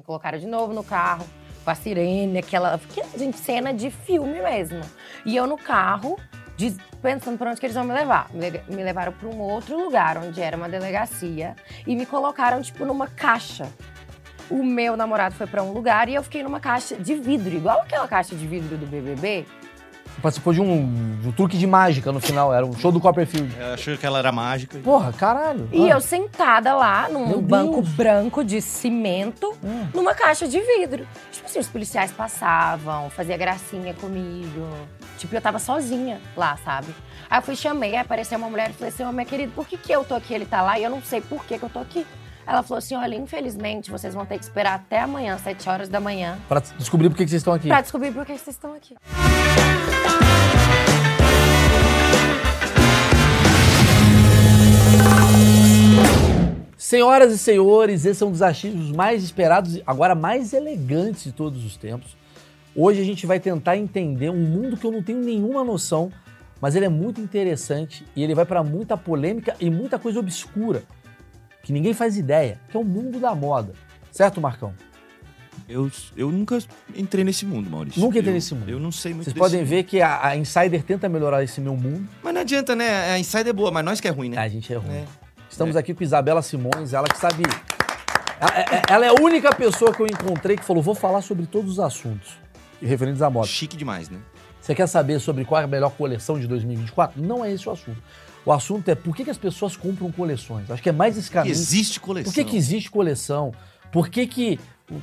Me colocaram de novo no carro, com a sirene, aquela. que, Gente, cena de filme mesmo. E eu no carro, pensando pra onde que eles vão me levar. Me, le- me levaram pra um outro lugar, onde era uma delegacia, e me colocaram, tipo, numa caixa. O meu namorado foi pra um lugar e eu fiquei numa caixa de vidro, igual aquela caixa de vidro do BBB. Participou de um, de um truque de mágica no final, era um show do Copperfield. Eu achei que ela era mágica. Porra, caralho. E Ah. eu sentada lá num Meu banco Deus. branco de cimento, Hum. numa caixa de vidro. Tipo assim, os policiais passavam, fazia gracinha comigo. Tipo, eu tava sozinha lá, sabe? Aí eu fui, chamei, aí apareceu uma mulher e falei assim, ô, minha querida, por que que eu tô aqui, ele tá lá e eu não sei por que que eu tô aqui? Ela falou assim, olha, infelizmente, vocês vão ter que esperar até amanhã, sete horas da manhã, Pra descobrir por que que vocês estão aqui. pra descobrir por que vocês estão aqui. Senhoras e senhores, esse é um dos achismos mais esperados e agora mais elegantes de todos os tempos. Hoje a gente vai tentar entender um mundo que eu não tenho nenhuma noção, mas ele é muito interessante e ele vai para muita polêmica e muita coisa obscura que ninguém faz ideia, que é o mundo da moda. Certo, Marcão? Eu, eu nunca entrei nesse mundo, Maurício. Nunca entrei Eu- nesse mundo. Eu não sei muito Vocês podem mundo. ver que a, a Insider tenta melhorar esse meu mundo. Mas não adianta, né? A Insider é boa, mas nós que é ruim, né? A gente é ruim. É. Estamos aqui com Isabela Simões, ela que sabe. Ela, é- ela é a única pessoa que eu encontrei que falou: vou falar sobre todos os assuntos referentes à moda. Chique demais, né? Você quer saber sobre qual é a melhor coleção de 2024? Não é esse o assunto. O assunto é por que, que as pessoas compram coleções. Acho que é mais esse caminho. existe coleção. Por que, que existe coleção? Por que, que.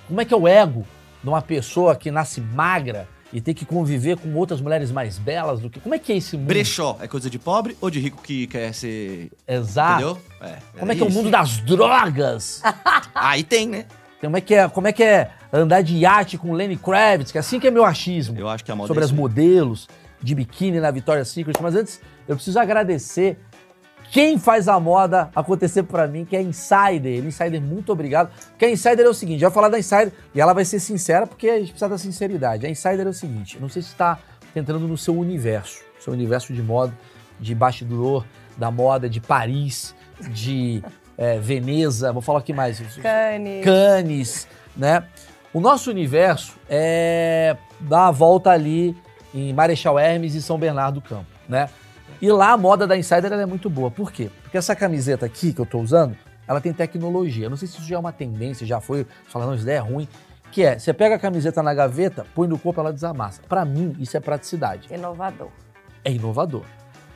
Como é que é o ego de uma pessoa que nasce magra e tem que conviver com outras mulheres mais belas do que. Como é que é esse mundo? Brechó é coisa de pobre ou de rico que quer ser. Exato. Entendeu? É, Como é que é o isso. mundo das drogas? Aí tem, né? Como é que é, como é, que é andar de iate com Lenny Kravitz? Que assim que é meu achismo. Eu acho que a moda sobre é as isso modelos de biquíni na Victoria's Secret. Mas antes, eu preciso agradecer quem faz a moda acontecer pra mim, que é a Insider. Insider, muito obrigado. Porque a Insider é o seguinte, já vou falar da Insider e ela vai ser sincera porque a gente precisa da sinceridade. A Insider é o seguinte, eu não sei se está entrando no seu universo, seu universo de moda, de bastidor, da moda de Paris, de eh, Veneza, vou falar aqui mais. Cane. Cannes, né? O nosso universo é dar a volta ali em Marechal Hermes e São Bernardo do Campo, né? E lá a moda da Insider ela é muito boa. Por quê? Porque essa camiseta aqui que eu tô usando, ela tem tecnologia. Eu não sei se isso já é uma tendência, já foi, falando, isso ideia é ruim. Que é, você pega a camiseta na gaveta, põe no corpo, ela desamassa. Pra mim, isso é praticidade. Inovador. É inovador.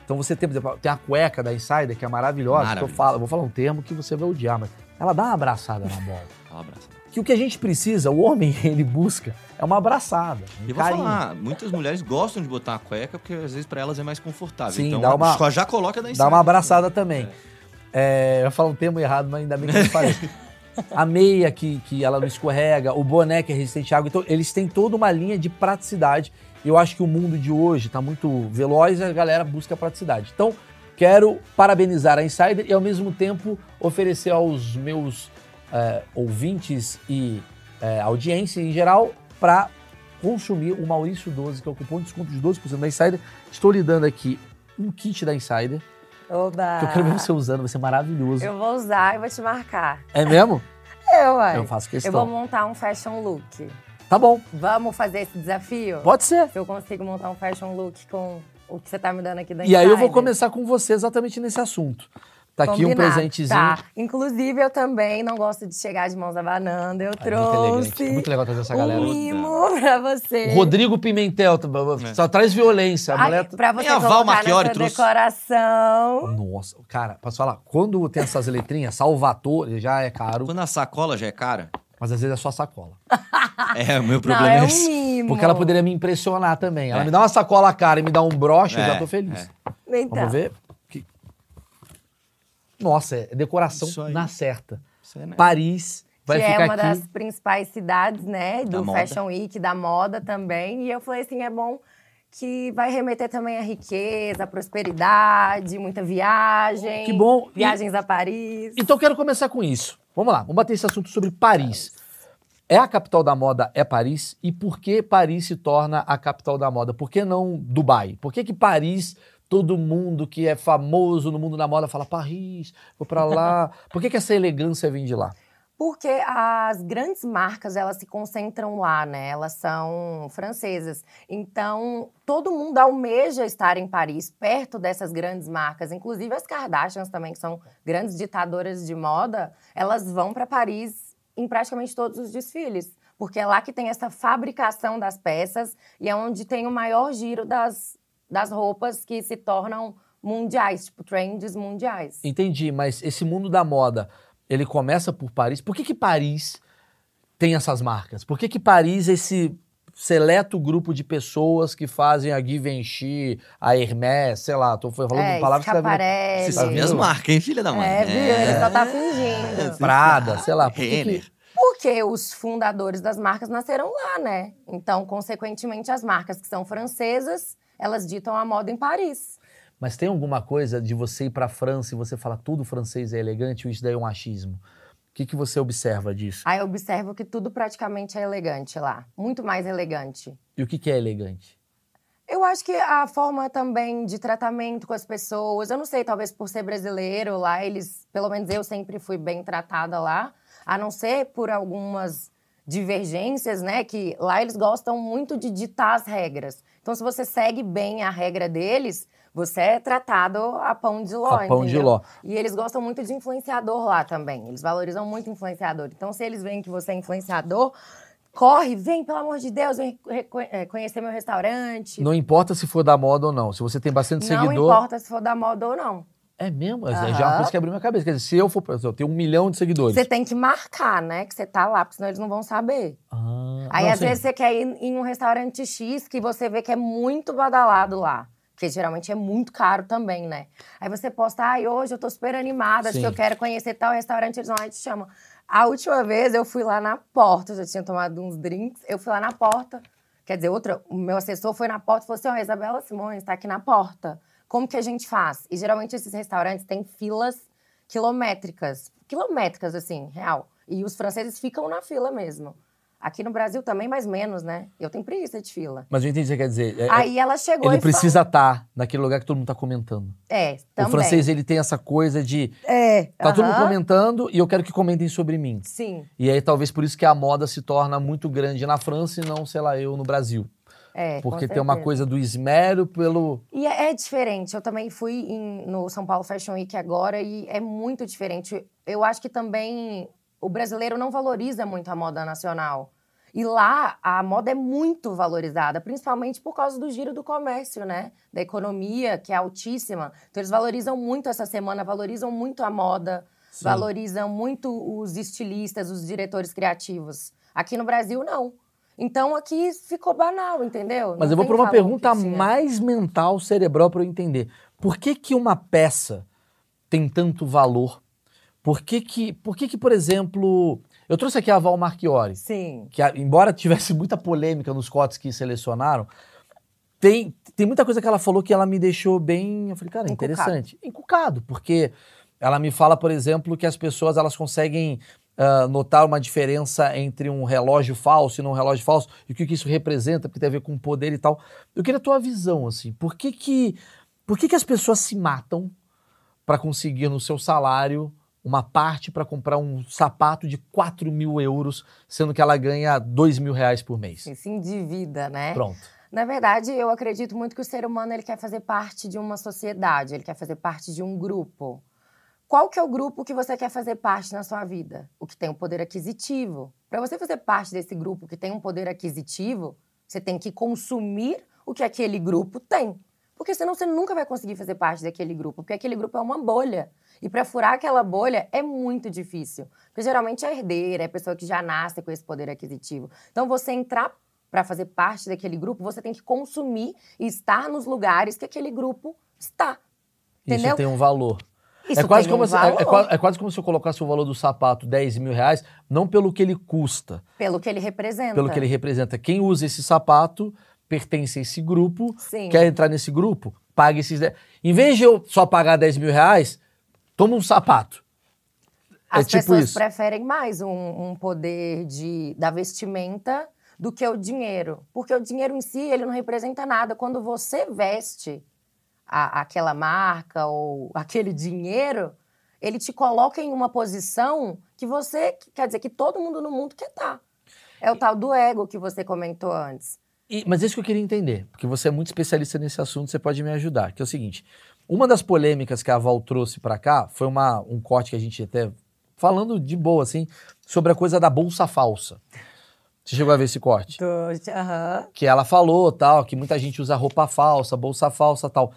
Então você tem, por exemplo, tem a cueca da Insider, que é maravilhosa, que eu falo, eu vou falar um termo que você vai odiar, mas ela dá uma abraçada na bola Fala, abraço. que o que a gente precisa, o homem, ele busca, é uma abraçada, um E vou carinho. falar, muitas mulheres gostam de botar a cueca porque às vezes pra elas é mais confortável. Sim, então dá uma- já- já coloca da Dá uma abraçada também. É, eu falo um termo errado, mas ainda bem que eu falei. A meia que, que ela não escorrega, o boné que é resistente à água. Então, eles têm toda uma linha de praticidade. Eu acho que o mundo de hoje está muito veloz e a galera busca praticidade. Então, quero parabenizar a Insider e, ao mesmo tempo, oferecer aos meus é, ouvintes e é, audiência em geral para consumir o Maurício 12, que é o cupom de desconto de 12% da Insider. Estou lhe dando aqui um kit da Insider, Oba! que eu quero ver você usando, vai ser maravilhoso. Eu vou usar e vou te marcar. É mesmo? Eu, uai. Eu faço Eu questão. vou montar um fashion look. Tá bom, Vamos fazer esse desafio? pode ser. Se eu consigo montar um fashion look com o que você tá me dando aqui da E aí eu vou Insider. começar com você exatamente nesse assunto. Tá aqui um Combinado. presentezinho. Tá. Inclusive, eu também não gosto de chegar de mãos abanando. Eu Ah, muito elegante. trouxe Muito legal trazer essa galera. um mimo pra você. O Rodrigo Pimentel, tá- só traz violência. A Ai, mulher... pra você Nem a Val colocar Marchiori nessa trouxe. decoração. Nossa, cara, posso falar? Quando tem essas letrinhas, Salvatore já é caro, Quando a sacola já é cara. mas às vezes é só sacola. É, o meu Não, problema é é um esse. mimo. Porque ela poderia me impressionar também. Ela É. me dá uma sacola cara e me dá um broche, eu É, já tô feliz. Então, Vamos ver? Nossa, é decoração na certa. Né? Paris vai que ficar é uma aqui. das principais cidades, né? Da Do moda. Fashion Week, da moda também. E eu falei assim, é bom que vai remeter também à riqueza, à prosperidade, muita viagem. Que bom. E- Viagens a Paris. Então eu quero começar com isso. Vamos lá, vamos bater esse assunto sobre Paris. É a capital da moda, é Paris? E por que Paris se torna a capital da moda? Por que não Dubai? Por que que Paris, todo mundo que é famoso no mundo da moda fala Paris, vou pra lá? Por que que essa elegância vem de lá? Porque as grandes marcas, elas se concentram lá, né? Elas são francesas. Então, todo mundo almeja estar em Paris, perto dessas grandes marcas. Inclusive as Kardashians também, que são grandes ditadoras de moda, elas vão para Paris em praticamente todos os desfiles. Porque é lá que tem essa fabricação das peças e é onde tem o maior giro das, das roupas que se tornam mundiais, tipo trends mundiais. Entendi, mas esse mundo da moda, ele começa por Paris. Por que que Paris tem essas marcas? Por que que Paris é esse seleto grupo de pessoas que fazem a Givenchy, a Hermès, sei lá, tô falando É, de palavras que você Schiaparelli. Você Tá sabe vendo? as marcas, hein, filha da mãe? É, viu? Ele só tá fingindo. Prada, sei lá. Por que que-. Porque os fundadores das marcas nasceram lá, né? Então, consequentemente, as marcas que são francesas, elas ditam a moda em Paris. Mas tem alguma coisa de você ir pra França e você falar tudo francês é elegante ou isso daí é um achismo? O que, que você observa disso? Aí eu observo que tudo praticamente é elegante lá. Muito mais elegante. E o que, que é elegante? Eu acho que a forma também de tratamento com as pessoas, eu não sei, talvez por ser brasileiro lá, eles, pelo menos eu sempre fui bem tratada lá, a não ser por algumas divergências, né, que lá eles gostam muito de ditar as regras. Então, se você segue bem a regra deles, você é tratado a pão de ló, A pão de ló. E eles gostam muito de influenciador lá também. Eles valorizam muito influenciador. Então, se eles veem que você é influenciador, corre, vem, pelo amor de Deus, vem é, conhecer meu restaurante. Não importa se for da moda ou não. Se você tem bastante Não seguidor. importa se for da moda ou não. É mesmo? É Aham. já uma coisa que abriu minha cabeça. Quer dizer, se eu for. exemplo, Eu tenho um milhão de seguidores. Você tem que marcar, né? Que você tá lá, porque senão eles não vão saber. Ah, Aí, não, às sim. vezes, você quer ir em um restaurante X que você vê que é muito badalado lá. Porque geralmente é muito caro também, né? Aí você posta, ai, hoje eu tô super animada, acho que eu quero conhecer tal restaurante, eles vão lá e te chamam. A última vez eu fui lá na porta, eu já tinha tomado uns drinks, eu fui lá na porta. Quer dizer, outra, o meu assessor foi na porta e falou assim: ó, Isabela Simões tá aqui na porta. Como que a gente faz? E geralmente esses restaurantes têm filas quilométricas. Quilométricas, assim, real. E os franceses ficam na fila mesmo. Aqui no Brasil também, mais menos, né? Eu tenho preguiça de fila. Mas eu entendi o que você quer dizer. É- Aí ela chegou ele precisa estar naquele lugar que todo mundo tá comentando. É, também. O francês, ele tem essa coisa de. É, Tá todo mundo comentando e eu quero que comentem sobre mim. Sim, E aí, talvez por isso que a moda se torna muito grande na França e não, sei lá, eu no Brasil. É, Porque tem uma coisa do esmero pelo. E é, é diferente. Eu também fui em- no São Paulo Fashion Week agora e é muito diferente. Eu acho que também o brasileiro não valoriza muito a moda nacional. E lá a moda é muito valorizada, principalmente por causa do giro do comércio, né? Da economia, que é altíssima. Então eles valorizam muito essa semana, valorizam muito a moda, Sim. valorizam muito os estilistas, os diretores criativos. Aqui no Brasil, não. Então aqui ficou banal, entendeu? Mas Não eu vou para uma pergunta mais mental, cerebral, para eu entender. Por que, que uma peça tem tanto valor? Por que, que, por que, que, por exemplo. Eu trouxe aqui a Val Marchiori. Sim. que embora tivesse muita polêmica nos cotes que selecionaram, tem, tem muita coisa que ela falou que ela me deixou bem, eu falei, cara, Encucado. interessante. Encucado, porque ela me fala, por exemplo, que as pessoas elas conseguem ah, notar uma diferença entre um relógio falso e não um relógio falso, e o que, que isso representa, porque tem a ver com poder e tal. Eu queria a tua visão, assim, por que que, por que, que as pessoas se matam para conseguir no seu salário uma parte para comprar um sapato de 4 mil euros, sendo que ela ganha 2 mil reais por mês. Se endivida, né? Pronto. Na verdade, eu acredito muito que o ser humano ele quer fazer parte de uma sociedade, ele quer fazer parte de um grupo. Qual que é o grupo que você quer fazer parte na sua vida? O que tem um poder aquisitivo. Para você fazer parte desse grupo que tem um poder aquisitivo, você tem que consumir o que aquele grupo tem. Porque senão você nunca vai conseguir fazer parte daquele grupo, porque aquele grupo é uma bolha. E para furar aquela bolha é muito difícil. Porque geralmente é herdeira, é pessoa que já nasce com esse poder aquisitivo. Então você entrar para fazer parte daquele grupo, você tem que consumir e estar nos lugares que aquele grupo está. Entendeu? Isso tem um valor. Isso é, quase como um se, é- é, é quase como se eu colocasse o valor do sapato 10 mil reais, não pelo que ele custa, Pelo que ele representa. pelo que ele representa. Quem usa esse sapato pertence a esse grupo, Sim. quer entrar nesse grupo, paga esses 10. Em vez de eu só pagar 10 mil reais, toma um sapato. As é tipo pessoas isso. preferem mais um, um poder de, da vestimenta do que o dinheiro. Porque o dinheiro em si, ele não representa nada. Quando você veste a- aquela marca ou aquele dinheiro, ele te coloca em uma posição que você, quer dizer, que todo mundo no mundo quer estar. É o tal do ego que você comentou antes. E- mas é isso que eu queria entender, porque você é muito especialista nesse assunto, você pode me ajudar. Que é o seguinte: uma das polêmicas que a Val trouxe pra cá foi uma, um corte que a gente até. Falando de boa, assim, sobre a coisa da bolsa falsa. Você chegou a ver esse corte? Que ela falou, tal, que muita gente usa roupa falsa, bolsa falsa, tal.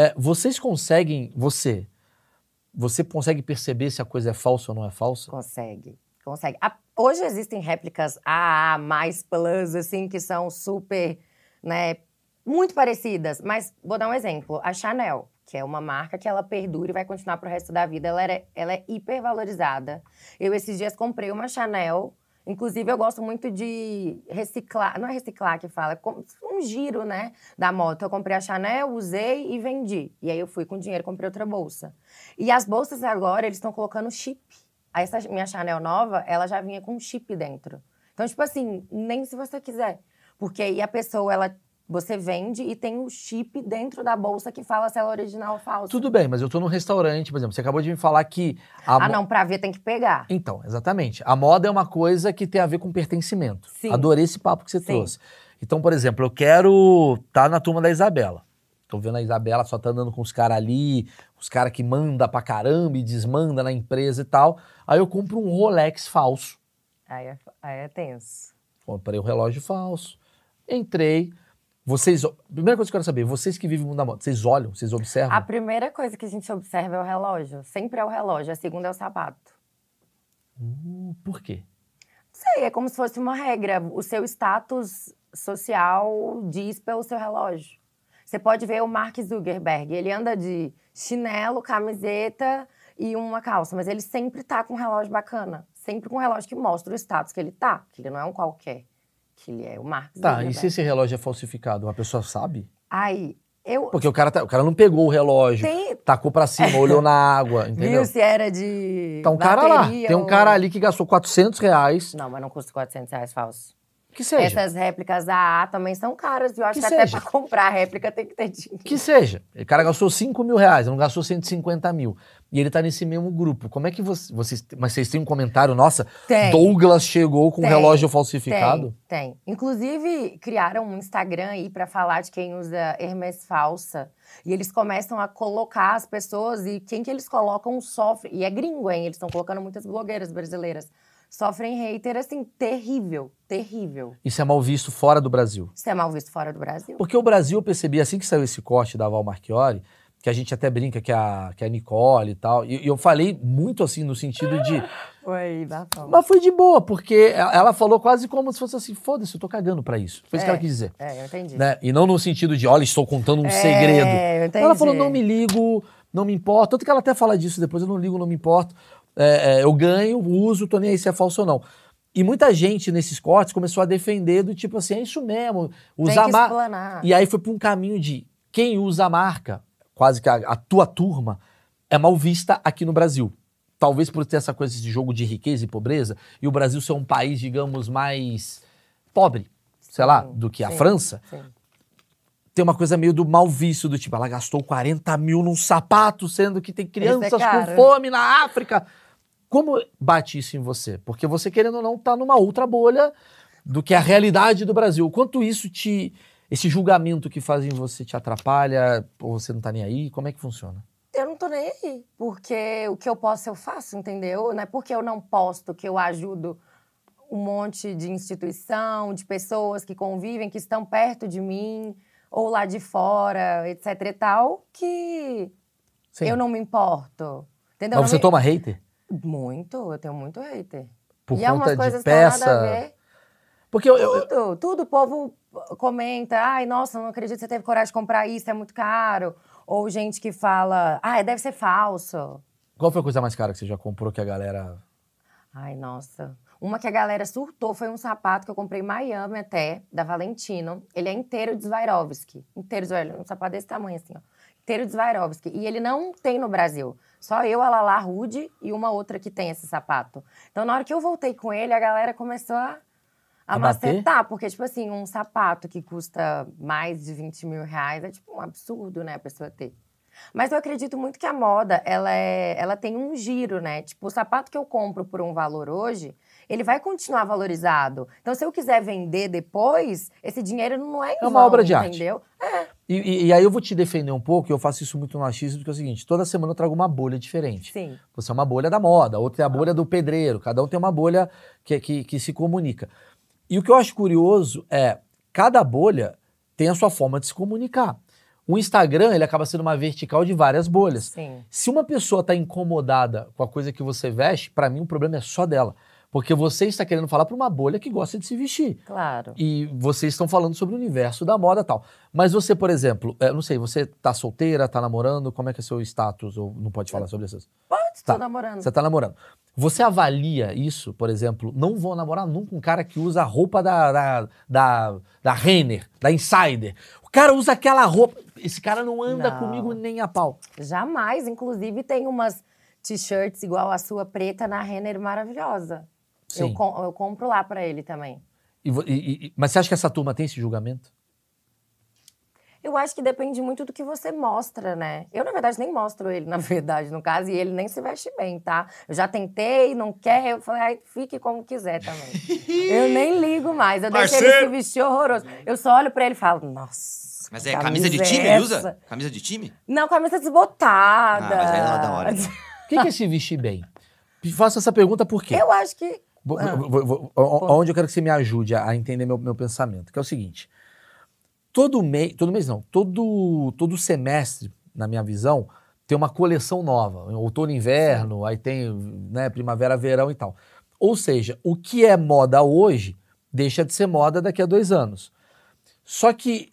É, vocês conseguem, você, você consegue perceber se a coisa é falsa ou não é falsa? Consegue, consegue. A- hoje existem réplicas AA, mais plus, assim, que são super, né, muito parecidas. Mas vou dar um exemplo. A Chanel, que é uma marca que ela perdura e vai continuar pro resto da vida, ela, era, ela é hiper valorizada. Eu, esses dias, comprei uma Chanel. Inclusive, eu gosto muito de reciclar. Não é reciclar que fala, é um giro, né? Da moto. Eu comprei a Chanel, usei e vendi. E aí eu fui com dinheiro, comprei outra bolsa. E as bolsas agora, eles estão colocando chip. Aí essa minha Chanel nova, ela já vinha com chip dentro. Então, tipo assim, nem se você quiser. Porque aí a pessoa, ela, você vende e tem um chip dentro da bolsa que fala se ela é original ou falsa. Tudo bem, mas eu tô num restaurante, por exemplo, você acabou de me falar que. Ah, mo- não, pra ver tem que pegar. Então, exatamente. A moda é uma coisa que tem a ver com pertencimento. Sim. Adorei esse papo que você Sim. trouxe. Então, por exemplo, eu quero estar na turma da Isabela. Tô vendo a Isabela só tá andando com os caras ali, os caras que manda pra caramba e desmanda na empresa e tal. Aí eu compro um Rolex falso. Aí é, aí é tenso. Comprei o relógio falso. Entrei. Vocês. Primeira coisa que eu quero saber, vocês que vivem no mundo da moda, vocês olham, vocês observam? A primeira coisa que a gente observa é o relógio. Sempre é o relógio. A segunda é o sapato. Hum, Por quê? Sei, é como se fosse uma regra. O seu status social diz pelo seu relógio. Você pode ver o Mark Zuckerberg, ele anda de chinelo, camiseta e uma calça, mas ele sempre tá com um relógio bacana. Sempre com um relógio que mostra o status que ele tá, que ele não é um qualquer, que ele é o Mark Tá, e se esse relógio é falsificado, uma pessoa sabe? Aí, eu... Porque o cara, tá- o cara não pegou o relógio, Tem- tacou pra cima, olhou na água, entendeu? Viu se era de Tá um cara lá, tem um ou- cara ali que gastou 400 reais, Não, mas não custa 400 reais falso. Que seja, Essas réplicas AA também são caras. E eu acho Que que, até pra comprar a réplica tem que ter dinheiro. que seja. O cara gastou 5 mil reais, não gastou 150 mil. E ele tá nesse mesmo grupo. Como é que você, vocês... Mas vocês têm um comentário, nossa, Tem. Douglas chegou com um Tem, relógio falsificado? Tem, tem. Inclusive, criaram um Instagram aí pra falar de quem usa Hermes falsa. E eles começam a colocar as pessoas e quem que eles colocam sofre. E é gringo, hein? Eles estão colocando muitas blogueiras brasileiras. Sofrem hater, assim, terrível. Terrível. Isso é mal visto fora do Brasil. Isso é mal visto fora do Brasil? Porque o Brasil, eu percebi, assim que saiu esse corte da Val Marchiori, que a gente até brinca que é a, que é a Nicole e tal, e, e eu falei muito assim no sentido de. Oi, Bafão. Mas foi de boa, porque ela falou quase como se fosse assim: foda-se, eu tô cagando pra isso. Foi isso que É. ela quis dizer. É, eu entendi. Né? E não no sentido de, olha, estou contando um É, segredo. eu entendi. Ela falou, não me ligo, não me importa. Tanto que ela até fala disso depois, eu não ligo, não me importo. É, é, eu ganho, uso, tô nem aí se é falso ou não. E muita gente nesses cortes começou a defender do tipo assim, é isso mesmo, usar que mar- explanar. E aí foi para um caminho de quem usa a marca, quase que a, a tua turma, é mal vista aqui no Brasil. Talvez por ter essa coisa de jogo de riqueza e pobreza, e o Brasil ser um país, digamos, mais pobre, sei lá, do que a sim, França, sim. Tem uma coisa meio do mal visto, do tipo, ela gastou 40 mil num sapato, sendo que tem crianças com caro. fome na África. Como bate isso em você? Porque você, querendo ou não, tá numa outra bolha do que a realidade do Brasil. Quanto isso te. Esse julgamento que fazem você te atrapalha, ou você não tá nem aí? Como é que funciona? eu não tô nem aí. Porque o que eu posso, eu faço, entendeu? Não é porque eu não posto que eu ajudo um monte de instituição, de pessoas que convivem, que estão perto de mim, ou lá de fora, etc e tal, que Sim. eu não me importo. Entendeu? Mas Não você me- toma hater? Muito, eu tenho muito hater. Por e é umas conta de coisas que não nada a peça? ver. Porque eu, eu- Tudo, tudo. O povo comenta, ai, nossa, não acredito que você teve coragem de comprar isso, é muito caro. Ou gente que fala, ai, deve ser falso. qual foi a coisa mais cara que você já comprou que a galera. Ai, nossa. Uma que a galera surtou foi um sapato que eu comprei em Miami até, da Valentino. Ele é inteiro de Swarovski. Inteiro de. Um sapato desse tamanho, assim, ó. Inteiro de Swarovski. E ele não tem no Brasil. Só eu, a Lala Rude e uma outra que tem esse sapato. Então, na hora que eu voltei com ele, a galera começou a, a A macetar. Porque, tipo assim, um sapato que custa mais de 20 mil reais é, tipo, um absurdo, né, a pessoa ter. Mas eu acredito muito que a moda, ela, é, ela tem um giro, né? Tipo, o sapato que eu compro por um valor hoje, ele vai continuar valorizado. Então, se eu quiser vender depois, esse dinheiro não é em É uma vão, obra de arte. entendeu? E, e- e aí eu vou te defender um pouco, e eu faço isso muito no achismo, porque é o seguinte: toda semana eu trago uma bolha diferente. Sim. Você é uma bolha da moda, outra é a bolha do pedreiro, cada um tem uma bolha que, que, que se comunica. E o que eu acho curioso é, cada bolha tem a sua forma de se comunicar. O Instagram, ele acaba sendo uma vertical de várias bolhas. Sim. Se uma pessoa está incomodada com a coisa que você veste, para mim o problema é só dela. Porque você está querendo falar para uma bolha que gosta de se vestir. Claro. E vocês estão falando sobre o universo da moda e tal. Mas você, por exemplo, eu não sei, você tá solteira, tá namorando, como é que é seu status? Ou não pode falar sobre isso? Pode, Tá. tô namorando. Você tá namorando. Você avalia isso, por exemplo, não vou namorar nunca um cara que usa a roupa da, da, da, da Renner, da Insider. O cara usa aquela roupa. Esse cara não anda Não. comigo nem a pau. Jamais. Inclusive, tem umas t-shirts igual a sua preta na Renner maravilhosa. Eu, com- eu compro lá pra ele também. E e- e- mas você acha que essa turma tem esse julgamento? Eu acho que depende muito do que você mostra, né? Eu, na verdade, nem mostro ele, na verdade, no caso, e ele nem se veste bem, tá? Eu já tentei, não quer, eu falei, ai, fique como quiser também. eu nem ligo mais, eu deixo ele se Parceiro! vestir horroroso. Eu só olho pra ele e falo, nossa. Mas é camisa de é time, ele essa? usa? Camisa de time? Não, camisa desbotada. Ah, mas aí ela da hora. O que que é se vestir bem? Faço essa pergunta por quê? Eu acho que. Ah. Onde eu quero que você me ajude a a entender meu, meu pensamento, que é o seguinte. Todo mês, todo mês não, todo, todo semestre, na minha visão, tem uma coleção nova. Outono inverno, aí tem né, primavera, verão e tal. Ou seja, o que é moda hoje deixa de ser moda daqui a dois anos. Só que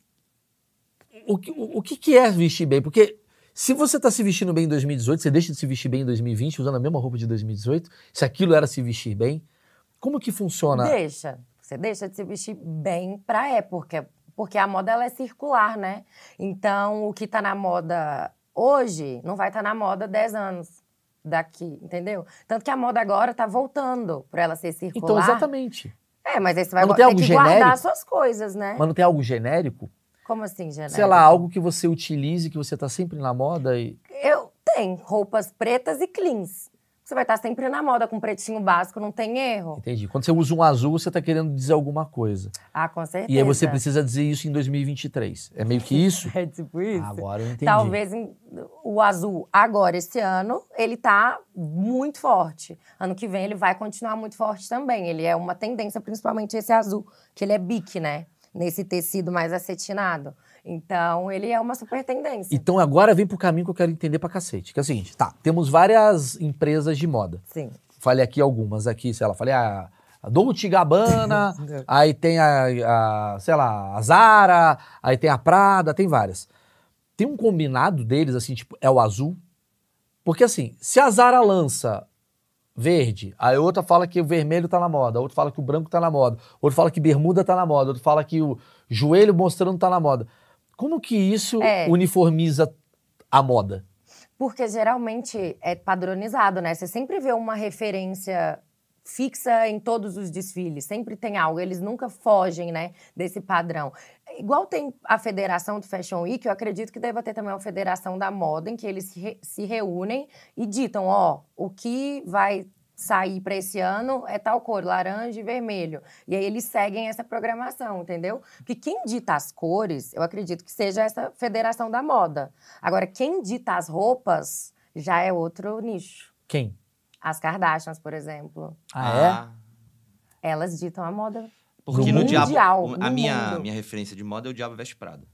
o, que- o, o que é vestir bem? Porque se você está se vestindo bem em 2018, você deixa de se vestir bem em 2020, usando a mesma roupa de 2018, se aquilo era se vestir bem, como que funciona? Deixa. Você deixa de se vestir bem pra época. Porque a moda ela é circular, né? Então, o que tá na moda hoje não vai estar na moda 10 anos daqui, entendeu? Tanto que a moda agora tá voltando pra ela ser circular. Então, exatamente. É, mas aí você vai Mas não ter tem algo que guardar genérico? suas coisas, né? Mas não tem algo genérico? Como assim, genérico? Sei lá, algo que você utilize, que você está sempre na moda e... Eu tenho roupas pretas e cleans. Você vai estar sempre na moda com pretinho básico, não tem erro. Entendi. Quando você usa um azul, você está querendo dizer alguma coisa. Ah, com certeza. E aí você precisa dizer isso em 2023. É meio que isso? É tipo isso. Agora eu entendi. Talvez o azul agora, esse ano, ele tá muito forte. Ano que vem ele vai continuar muito forte também. Ele é uma tendência, principalmente esse azul, que ele é bique, né? Nesse tecido mais acetinado. Então, ele é uma super tendência. Então agora vem pro caminho que eu quero entender pra cacete. Que é o seguinte, tá, temos várias empresas de moda. Sim. Falei aqui algumas aqui, sei lá, falei a, a Dolce Gabbana, aí tem a, a, sei lá, a Zara, aí tem a Prada, tem várias. Tem um combinado deles, assim, tipo, é o azul? Porque assim, se a Zara lança verde, aí outra fala que o vermelho tá na moda, outra fala que o branco tá na moda, outra fala que bermuda tá na moda, outra fala que o joelho mostrando tá na moda. Como que isso É. uniformiza a moda? Porque geralmente é padronizado, né? Você sempre vê uma referência fixa em todos os desfiles, sempre tem algo, eles nunca fogem, né, desse padrão. Igual tem a federação do Fashion Week, eu acredito que deva ter também a federação da moda, em que eles se, re- se reúnem e ditam, ó, o que vai sair para esse ano é tal cor, laranja e vermelho. E aí eles seguem essa programação, entendeu? Porque quem dita as cores, eu acredito que seja essa federação da moda. Agora, quem dita as roupas já é outro nicho. Quem? As Kardashians, por exemplo. Ah, Elas ditam a moda. Porque No Diabo. mundial, o- no a minha, mundo. minha referência de moda é o Diabo Veste Prada.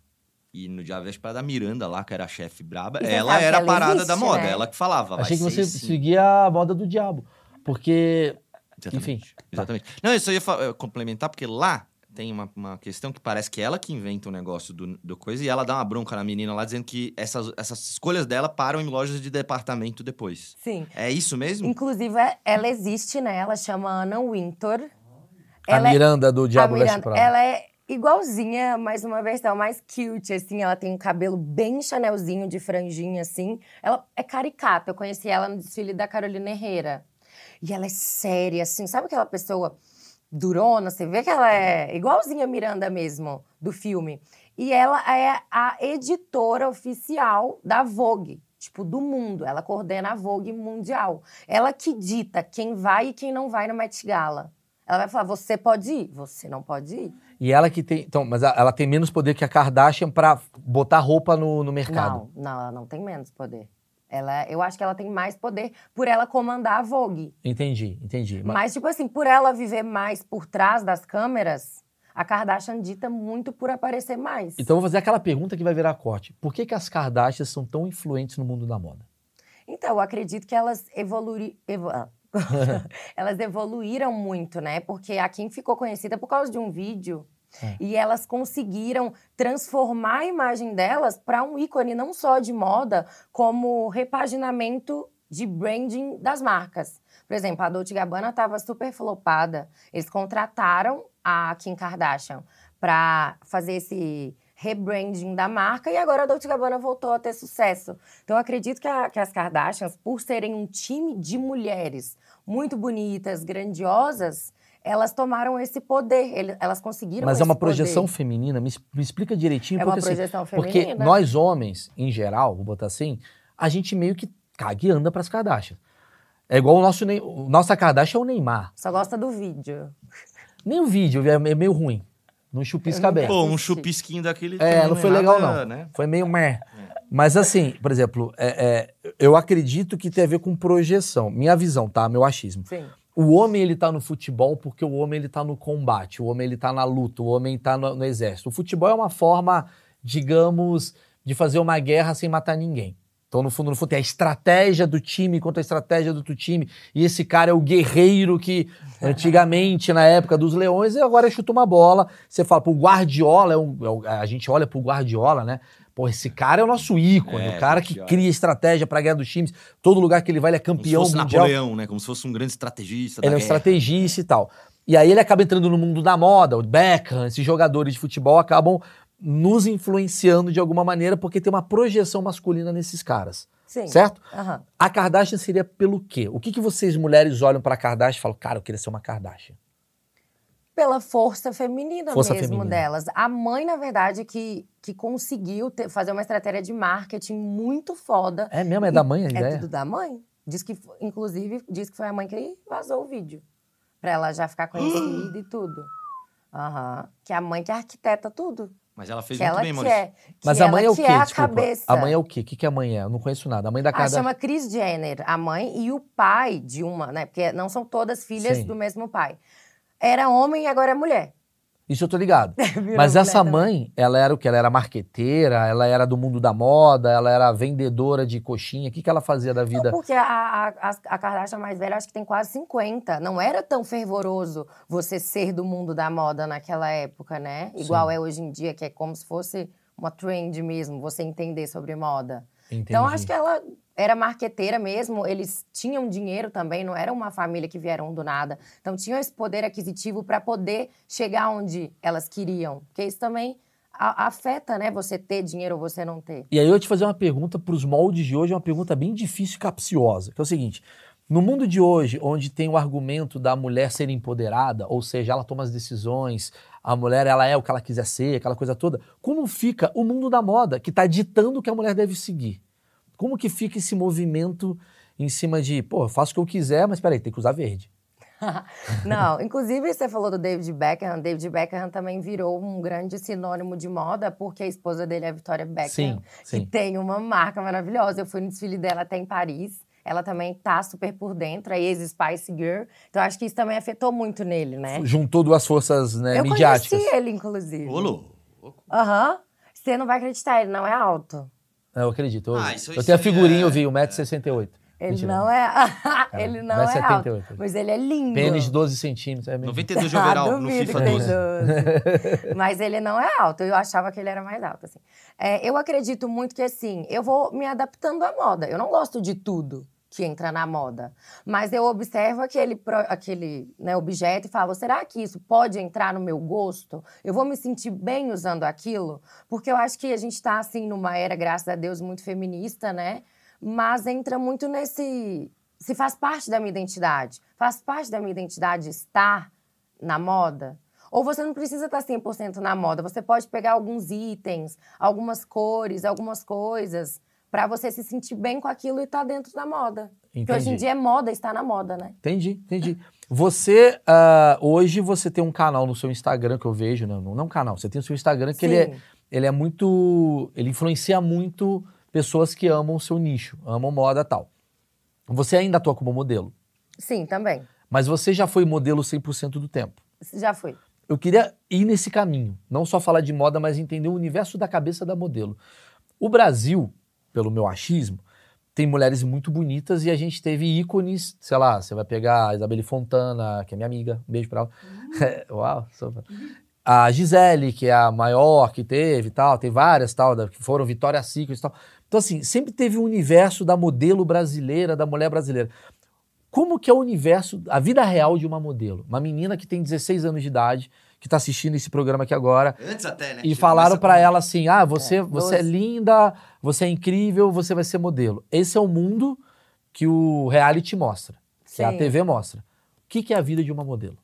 E no Diabo Veste Prada, a Miranda lá, que era a chefe braba, E ela era a parada existe, da moda. né? Ela que falava. é? Achei que você assim. seguia a moda do diabo. Porque. Exatamente. Enfim, tá. Exatamente. Não, eu só ia complementar, porque lá tem uma, uma questão que parece que ela que inventa o negócio do, do coisa e ela dá uma bronca na menina lá, dizendo que essas, essas escolhas dela param em lojas de departamento depois. Sim. É isso mesmo? Inclusive, é- ela existe, né? Ela chama Anna Wintour. a Ela é- Miranda do Diabo Miranda, Prada. ela é igualzinha, mas uma versão mais cute, assim. Ela tem um cabelo bem chanelzinho, de franjinha, assim. Ela é caricata. Eu conheci ela no desfile da Carolina Herrera. E ela é séria, assim. Sabe aquela pessoa durona? Você vê que ela é igualzinha a Miranda mesmo, do filme. E ela é a editora oficial da Vogue. Tipo, do mundo. Ela coordena a Vogue mundial. Ela que dita quem vai e quem não vai no Met Gala. Ela vai falar, você pode ir, você não pode ir. E ela que tem. Então, mas ela tem menos poder que a Kardashian pra botar roupa no, no mercado. Não, não, ela não tem menos poder. Ela, eu acho que ela tem mais poder por ela comandar a Vogue. Entendi, entendi. Mas- Mas, tipo assim, por ela viver mais por trás das câmeras, a Kardashian dita muito por aparecer mais. Então eu vou fazer aquela pergunta que vai virar corte. Por que, que as Kardashians são tão influentes no mundo da moda? Então, eu acredito que elas evolui... evo- ah. elas evoluíram muito, né? Porque a Kim ficou conhecida por causa de um vídeo. É. E elas conseguiram transformar a imagem delas para um ícone não só de moda, como repaginamento de branding das marcas. Por exemplo, a Dolce Gabbana estava super flopada. Eles contrataram a Kim Kardashian para fazer esse rebranding da marca e agora a Dolce Gabbana voltou a ter sucesso. Então, acredito que, a- que as Kardashians, por serem um time de mulheres muito bonitas, grandiosas, elas tomaram esse poder. elas conseguiram Mas é uma esse poder. projeção feminina? Me, explica direitinho. É uma porque, assim, projeção Porque feminina. nós homens, em geral, vou botar assim, a gente meio que caga e anda pras Kardashian. É igual o nosso, o nossa Kardashian é o Neymar. Só gosta do vídeo. Nem o vídeo é é meio ruim. Não chupisca bem. Pô, um chupisquinho daquele. É, não foi é legal, não. Né? Foi meio meh. Mas assim, por exemplo, é- é, eu acredito que tem a ver com projeção. Minha visão, tá? Meu achismo. Sim. O homem, ele tá no futebol porque o homem, ele tá no combate. O homem, ele tá na luta. O homem tá no, no exército. O futebol é uma forma, digamos, de fazer uma guerra sem matar ninguém. Então, no fundo, no fundo, tem a estratégia do time contra a estratégia do outro time. E esse cara é o guerreiro que, antigamente, na época dos leões, e agora chuta uma bola. Você fala, pro Guardiola, é um- é um- a gente olha pro Guardiola, né? Pô, esse cara é o nosso ícone, É, o cara que cria estratégia pra guerra dos times. Todo lugar que ele vai, ele é Como se campeão fosse mundial. Napoleão, né? Como se fosse um grande estrategista. da Ele é um guerra. estrategista e tal. E aí ele acaba entrando no mundo da moda, o Beckham, esses jogadores de futebol acabam nos influenciando de alguma maneira porque tem uma projeção masculina nesses caras. Sim. Certo? Aham. A Kardashian seria pelo quê? O que, que vocês, mulheres, olham pra Kardashian e falam, cara, eu queria ser uma Kardashian? Pela força feminina Força mesmo feminina. delas. A mãe, na verdade, que, que conseguiu ter- fazer uma estratégia de marketing muito foda. É mesmo? É da mãe a É ideia? tudo da mãe. Diz que, inclusive, diz que foi a mãe que vazou o vídeo. Pra ela já ficar conhecida e tudo. Aham. Que é a mãe que arquiteta tudo. Mas ela fez que muito ela bem, Maurício. é. Que Mas a ela mãe é o que quê? é a Desculpa. A mãe é o quê? O que, que a mãe é? Eu não conheço nada. A mãe da Ah, Kardashian. chama Kris Jenner, a mãe, e o pai de uma, né? Porque não são todas filhas Sim. do mesmo pai. Era homem e agora é mulher. Isso eu tô ligado. Mas essa também. mãe, ela era o quê? Ela era marqueteira, ela era do mundo da moda, ela era vendedora de coxinha. O que, que ela fazia da vida? Porque a, a, a, a Kardashian mais velha, acho que tem quase 50. Não era tão fervoroso você ser do mundo da moda naquela época, né? Igual é hoje em dia, que é como se fosse uma trend mesmo, você entender sobre moda. Então, Entendi. acho que ela era marqueteira mesmo, eles tinham dinheiro também, não era uma família que vieram do nada. Então, tinham esse poder aquisitivo para poder chegar onde elas queriam. Porque isso também a- afeta, né? Você ter dinheiro ou você não ter. E aí eu vou te fazer uma pergunta para os moldes de hoje, uma pergunta bem difícil e capciosa, que é o seguinte: no mundo de hoje, onde tem o argumento da mulher ser empoderada, ou seja, ela toma as decisões, a mulher ela é o que ela quiser ser, aquela coisa toda, como fica o mundo da moda que está ditando o que a mulher deve seguir? Como que fica esse movimento em cima de, pô, eu faço o que eu quiser, mas peraí, tem que usar verde. Não, inclusive você falou do David Beckham. David Beckham também virou um grande sinônimo de moda, porque a esposa dele é a Victoria Beckham, Sim, sim. que tem uma marca maravilhosa. Eu fui no desfile dela até em Paris. Ela também tá super por dentro, a ex-Spice Girl. Então acho que isso também afetou muito nele, né? Juntou duas forças né, Eu midiáticas. conheci ele, inclusive. Ô, louco. Aham. Você não vai acreditar, ele não é alto. Eu acredito. Eu, Ah, isso- eu tenho a aí figurinha, é- eu vi, 1,68m. Ele Mentira. não é. ele não é 1,78 alto. Mas ele é lindo. Pênis de 12 centímetros. É mesmo. 92 de overall Ah, no FIFA que tem 12. 12. Mas ele não é alto. Eu achava que ele era mais alto. Assim. É, eu acredito muito que, assim, eu vou me adaptando à moda. Eu não gosto de tudo que entra na moda. Mas eu observo aquele, aquele né, objeto e falo, será que isso pode entrar no meu gosto? Eu vou me sentir bem usando aquilo? Porque eu acho que a gente está, assim, numa era, graças a Deus, muito feminista, né? Mas entra muito nesse... Se faz parte da minha identidade. Faz parte da minha identidade estar na moda. Ou você não precisa estar 100% na moda. Você pode pegar alguns itens, algumas cores, algumas coisas, para você se sentir bem com aquilo e estar dentro da moda. Porque hoje em Entendi. dia é moda estar na moda, né? Entendi, entendi. Você, ah, hoje, você tem um canal no seu Instagram que eu vejo, não, não um canal, você tem o seu Instagram que ele é, ele é muito, ele influencia muito pessoas que amam o seu nicho, amam moda e tal. Você ainda atua como modelo, Sim, também. mas você já foi modelo 100% do tempo. Já fui. Eu queria ir nesse caminho, não só falar de moda, mas entender o universo da cabeça da modelo. O Brasil, pelo meu achismo, tem mulheres muito bonitas e a gente teve ícones, sei lá, você vai pegar a Isabelle Fontana, que é minha amiga, um beijo pra ela. Uau, sou fã. A Gisele, que é a maior que teve e tal, tem várias tal, da- que foram Vitória Secret e tal. Então, assim, sempre teve um universo da modelo brasileira, da mulher brasileira. Como que é o universo, a vida real de uma modelo? Uma menina que tem 16 anos de idade, que tá assistindo esse programa aqui agora, Antes até, né? e Você falaram com- ela assim: ah, você, É, você é 12. linda, você é incrível, você vai ser modelo. Esse é o mundo que o reality mostra, que a Sim. TV mostra. O que, que é a vida de uma modelo?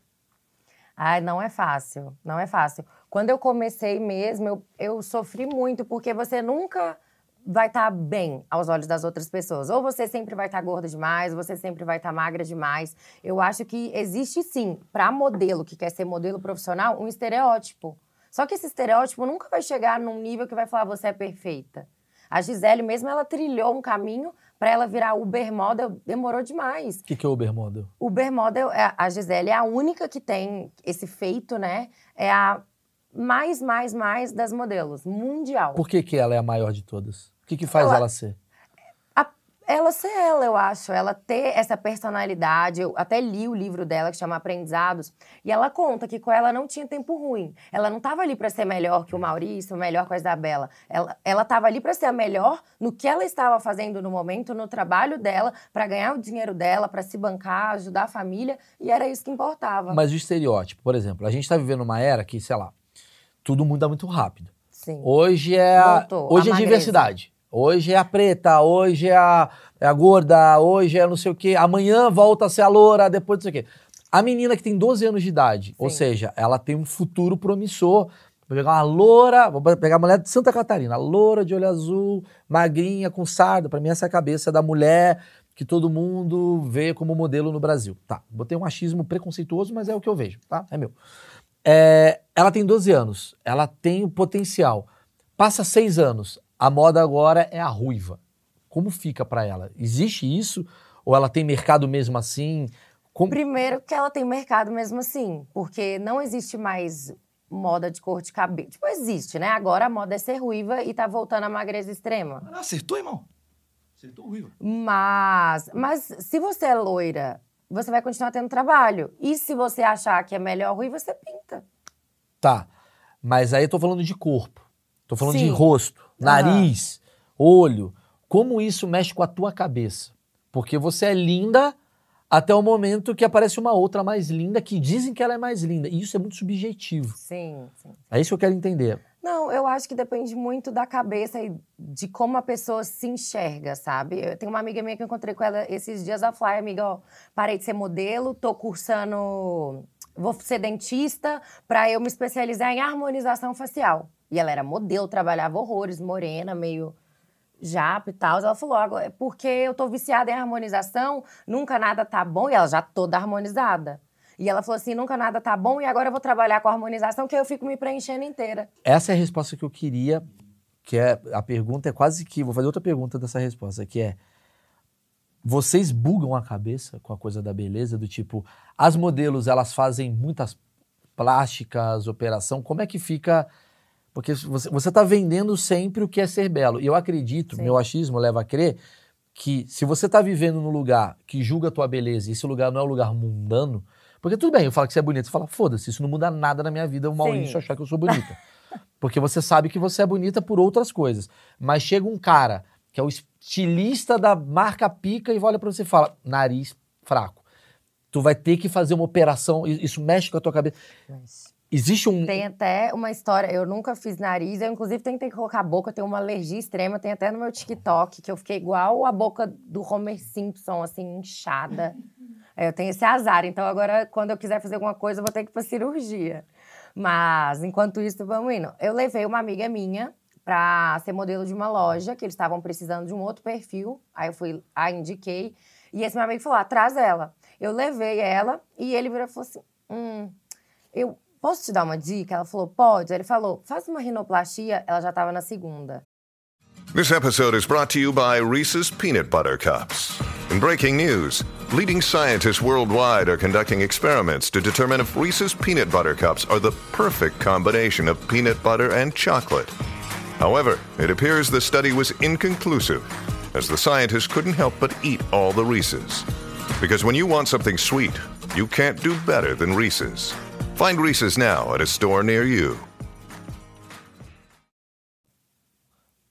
Ai, não é fácil, não é fácil. Quando eu comecei mesmo, eu, eu sofri muito, porque você nunca vai estar bem aos olhos das outras pessoas. Ou você sempre vai estar gorda demais, ou você sempre vai estar magra demais. Eu acho que existe sim, para modelo que quer ser modelo profissional, um estereótipo. Só que esse estereótipo nunca vai chegar num nível que vai falar você é perfeita. A Gisele mesmo, ela trilhou um caminho para ela virar Uber model, demorou demais. O que, que é Uber Model? Uber Model, é- a Gisele é a única que tem esse feito, né? É a mais, mais, mais das modelos, mundial. Por que, que ela é a maior de todas? O que, que faz Ela- ela ser? Ela ser ela, eu acho. Ela ter essa personalidade. Eu até li o livro dela, que chama Aprendizados. E ela conta que com ela não tinha tempo ruim. Ela não estava ali para ser melhor que o Maurício, melhor que a Isabela. Ela ela estava ali para ser a melhor no que ela estava fazendo no momento, no trabalho dela, para ganhar o dinheiro dela, para se bancar, ajudar a família. E era isso que importava. Mas o estereótipo, por exemplo, a gente tá vivendo uma era que, sei lá, tudo muda muito rápido. Sim. Hoje é Voltou, hoje é magreza. diversidade. Hoje é a preta, hoje é a, é a gorda, hoje é não sei o quê. Amanhã volta a ser a loura, depois não sei o quê. A menina que tem 12 anos de idade, ou Sim. seja, ela tem um futuro promissor. Vou pegar uma loura, vou pegar a mulher de Santa Catarina, loura de olho azul, magrinha, com sarda. Pra mim, essa é a cabeça da mulher que todo mundo vê como modelo no Brasil. Tá, botei um achismo preconceituoso, mas é o que eu vejo, tá? É meu. É, ela tem 12 anos, ela tem o potencial. Passa seis anos, a moda agora é a ruiva. Como fica pra ela? Existe isso? Ou ela tem mercado mesmo assim? Como- Primeiro que ela tem mercado mesmo assim, porque não existe mais moda de cor de cabelo. Tipo, existe, né? Agora a moda é ser ruiva e tá voltando à magreza extrema. Ah, acertou, irmão. Acertou o Ruivo. Mas, mas se você é loira, você vai continuar tendo trabalho. E se você achar que é melhor ruiva, você pinta. Tá, mas aí eu tô falando de corpo. Tô falando de Sim. rosto, Nariz, olho. Como isso mexe com a tua cabeça? Porque você é linda até o momento que aparece uma outra mais linda que dizem que ela é mais linda. E isso é muito subjetivo. Sim, sim. É isso que eu quero entender. Não, eu acho que depende muito da cabeça e de como a pessoa se enxerga, sabe? Eu tenho uma amiga minha que eu encontrei com ela esses dias a Fly, amiga, ó, parei de ser modelo, tô cursando, vou ser dentista pra eu me especializar em harmonização facial. E ela era modelo, trabalhava horrores, morena, meio japa e tal. Ela falou, agora, é porque eu tô viciada em harmonização, nunca nada tá bom. E ela já toda harmonizada. E ela falou assim, nunca nada tá bom e agora eu vou trabalhar com harmonização que eu fico me preenchendo inteira. Essa é a resposta que eu queria, que é a pergunta é quase que, vou fazer outra pergunta dessa resposta, que é vocês bugam a cabeça com a coisa da beleza, do tipo, as modelos elas fazem muitas plásticas, operação, como é que fica? Porque você, você tá vendendo sempre o que é ser belo. E eu acredito, Sim. meu achismo leva a crer, que se você tá vivendo num lugar que julga a tua beleza e esse lugar não é um lugar mundano, porque tudo bem, eu falo que você é bonita, você fala, foda-se, isso não muda nada na minha vida, o Maurício achar que eu sou bonita. Porque você sabe que você é bonita por outras coisas. Mas chega um cara que é o estilista da marca pica e olha pra você e fala, nariz fraco. Tu vai ter que fazer uma operação, isso mexe com a tua cabeça. Existe um. Tem até uma história, eu nunca fiz nariz, eu inclusive tentei colocar a boca, eu tenho uma alergia extrema, tem até no meu TikTok, que eu fiquei igual a boca do Homer Simpson, assim, inchada. É, Eu tenho esse azar, então agora, quando eu quiser fazer alguma coisa, eu vou ter que ir pra cirurgia. Mas, enquanto isso, vamos indo. Eu levei uma amiga minha pra ser modelo de uma loja, que eles estavam precisando de um outro perfil, aí eu fui, a indiquei, e esse meu amigo falou, ah, traz ela. Eu levei ela, e ele virou e falou assim, hum, eu posso te dar uma dica? Ela falou, pode. Ele falou, faz uma rinoplastia. Ela já estava na segunda. This episode is brought to you by Reese's Peanut Butter Cups. In breaking news, leading scientists worldwide are conducting experiments to determine if Reese's Peanut Butter Cups are the perfect combination of peanut butter and chocolate. However, it appears the study was inconclusive, as the scientists couldn't help but eat all the Reese's. Because when you want something sweet, you can't do better than Reese's. Find Reese's now at a store near you.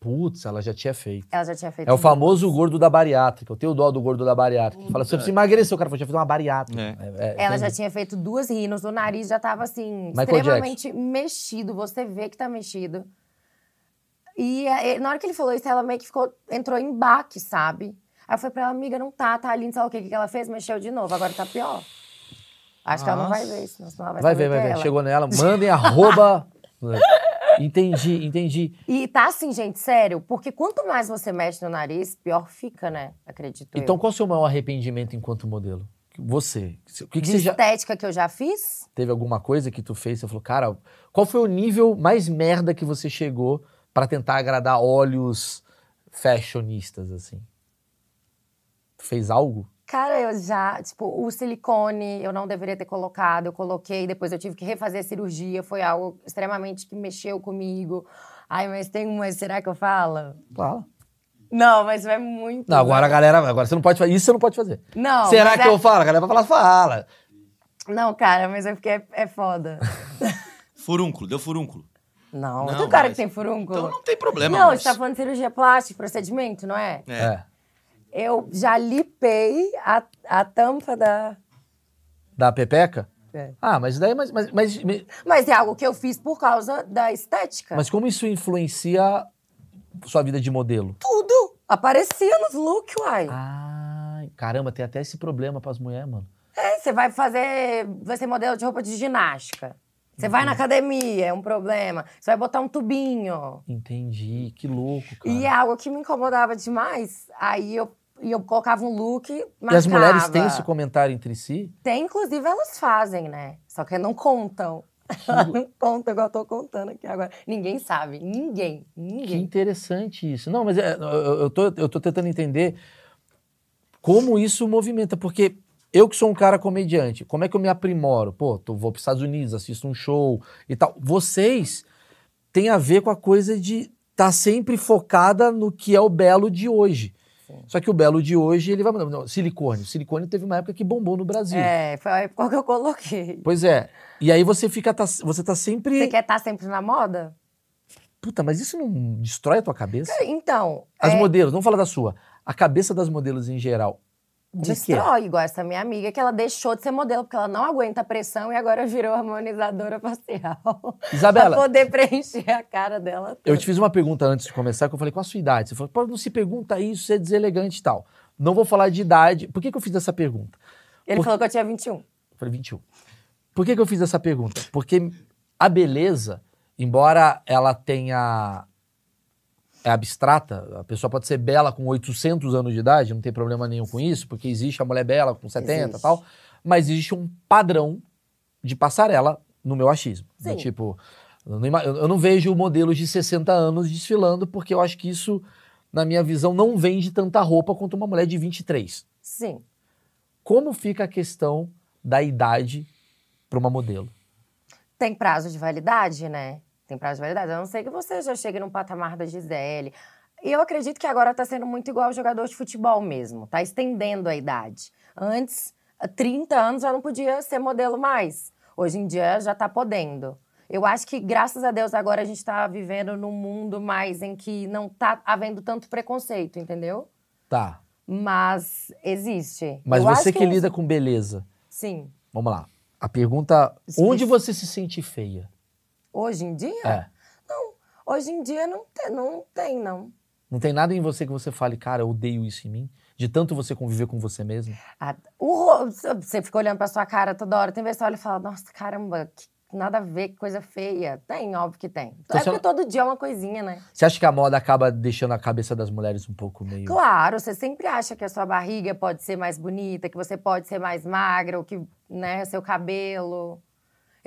Putz, ela já tinha feito. Ela já tinha feito. É o famoso gordo da bariátrica. Eu tenho dó do gordo da bariátrica. Fala, você precisa emagrecer. O cara falou, já fez uma bariátrica. É. É, é, Ela já tinha feito duas rinos, o nariz já tava assim, Michael extremamente mexido. Você vê que tá mexido. E eh, na hora que ele falou isso, ela meio que ficou, entrou em baque, sabe? Aí eu falei pra ela, amiga, não tá, tá lindo, sabe o que, que ela fez? Mexeu de novo, agora tá pior. Acho que ela não vai Nossa. ver isso, senão ela vai, Vai ver, vai que é ver. ela. Chegou nela, mandem arroba. entendi, entendi. E tá assim, gente, sério, porque quanto mais você mexe no nariz, pior fica, né? Acredito eu. Então, qual é o seu maior arrependimento enquanto modelo? Você. O que, que de você já. estética que eu já fiz? Teve alguma coisa que tu fez? Você falou, cara, qual foi o nível mais merda que você chegou pra tentar agradar olhos fashionistas, assim? Tu fez algo? Cara, eu já, tipo, o silicone eu não deveria ter colocado, eu coloquei, depois eu tive que refazer a cirurgia, foi algo extremamente que mexeu comigo. Ai, mas tem uma, será que eu falo? Fala. Não, mas é muito. Não, agora a galera. Agora você não pode fazer. Isso você não pode fazer. Não, Será que é- eu falo? A galera vai falar, fala. Não, cara, mas é porque é, é foda. Furúnculo, deu furúnculo. Não, Não, tem um cara mas- que tem furúnculo. Então não tem problema, Não, mas... você tá falando de cirurgia plástica, procedimento, não é? É. É. Eu já lipei a, a tampa da. Da Pepeca? É. Ah, mas daí. Mas, mas, mas, Mas é algo que eu fiz por causa da estética. mas como isso influencia sua vida de modelo? tudo aparecia nos looks, uai. Ah, caramba, tem até esse problema pras mulheres, mano. É, você vai fazer. Vai ser modelo de roupa de ginástica. Você vai na academia, é um problema. Você vai botar um tubinho. Entendi, que louco, cara. E é algo que me incomodava demais. Aí eu, eu colocava um look, E as mulheres têm esse comentário entre si? Tem, inclusive, elas fazem, né? Só que não contam. Elas não contam igual eu tô contando aqui agora. Ninguém sabe. Ninguém. Que Ninguém. interessante isso. Não, mas é, eu, eu, tô, eu tô tentando entender como isso movimenta, porque eu que sou um cara comediante, como é que eu me aprimoro? Pô, tô, vou para os Estados Unidos, assisto um show e tal. Vocês têm a ver com a coisa de estar tá sempre focada no que é o belo de hoje. Só que o belo de hoje, ele vai... Não, silicone. Silicone teve uma época que bombou no Brasil. É, foi a época que eu coloquei. Pois é. E aí você fica... Tá, você tá sempre... Você quer estar sempre na moda? Puta, mas isso não destrói a tua cabeça? Então. As é, modelos, vamos falar da sua. A cabeça das modelos em geral. De quê? Destrói, igual essa minha amiga, que ela deixou de ser modelo porque ela não aguenta a pressão e agora virou harmonizadora facial. Isabela. pra poder preencher a cara dela. Eu toda. te fiz uma pergunta antes de começar, que eu falei, qual a sua idade? Você falou, pô, não se pergunta isso, você é deselegante e tal. Não vou falar de idade. Por que, que eu fiz essa pergunta? Ele por- falou que eu tinha 21. Eu falei, 21. Por que, que eu fiz essa pergunta? Porque a beleza, embora ela tenha é abstrata, a pessoa pode ser bela com 800 anos de idade, não tem problema nenhum com isso, porque existe a mulher bela com 70 e tal, mas existe um padrão de passarela no meu achismo. Sim. tipo, eu não vejo modelos de 60 anos desfilando, porque eu acho que isso, na minha visão, não vende tanta roupa quanto uma mulher de 23. Sim. Como fica a questão da idade para uma modelo? Tem prazo de validade, né? Tem prazo de validade. A não ser que você já chegue num patamar da Gisele. E eu acredito que agora tá sendo muito igual jogador de futebol mesmo. Tá estendendo a idade. Antes, há 30 anos já não podia ser modelo mais. Hoje em dia já tá podendo. Eu acho que, graças a Deus, agora a gente tá vivendo num mundo mais em que não tá havendo tanto preconceito, entendeu? Tá. Mas existe. Mas Eu você que, é- lida com beleza, Sim. vamos lá. A pergunta: onde você se sente feia? Hoje em dia? É. Não. Hoje em dia não tem, não. Tem, não. Não tem nada em você que você fale, cara, eu odeio isso em mim? De tanto você conviver com você mesmo? O você fica olhando pra sua cara toda hora. Tem vezes que você olha e fala, nossa, caramba, que nada a ver, que coisa feia. Tem, óbvio que tem. Então é porque todo dia é uma coisinha, né? Você acha que a moda acaba deixando a cabeça das mulheres um pouco meio. Claro, você sempre acha que a sua barriga pode ser mais bonita, que você pode ser mais magra, ou que, né, seu cabelo.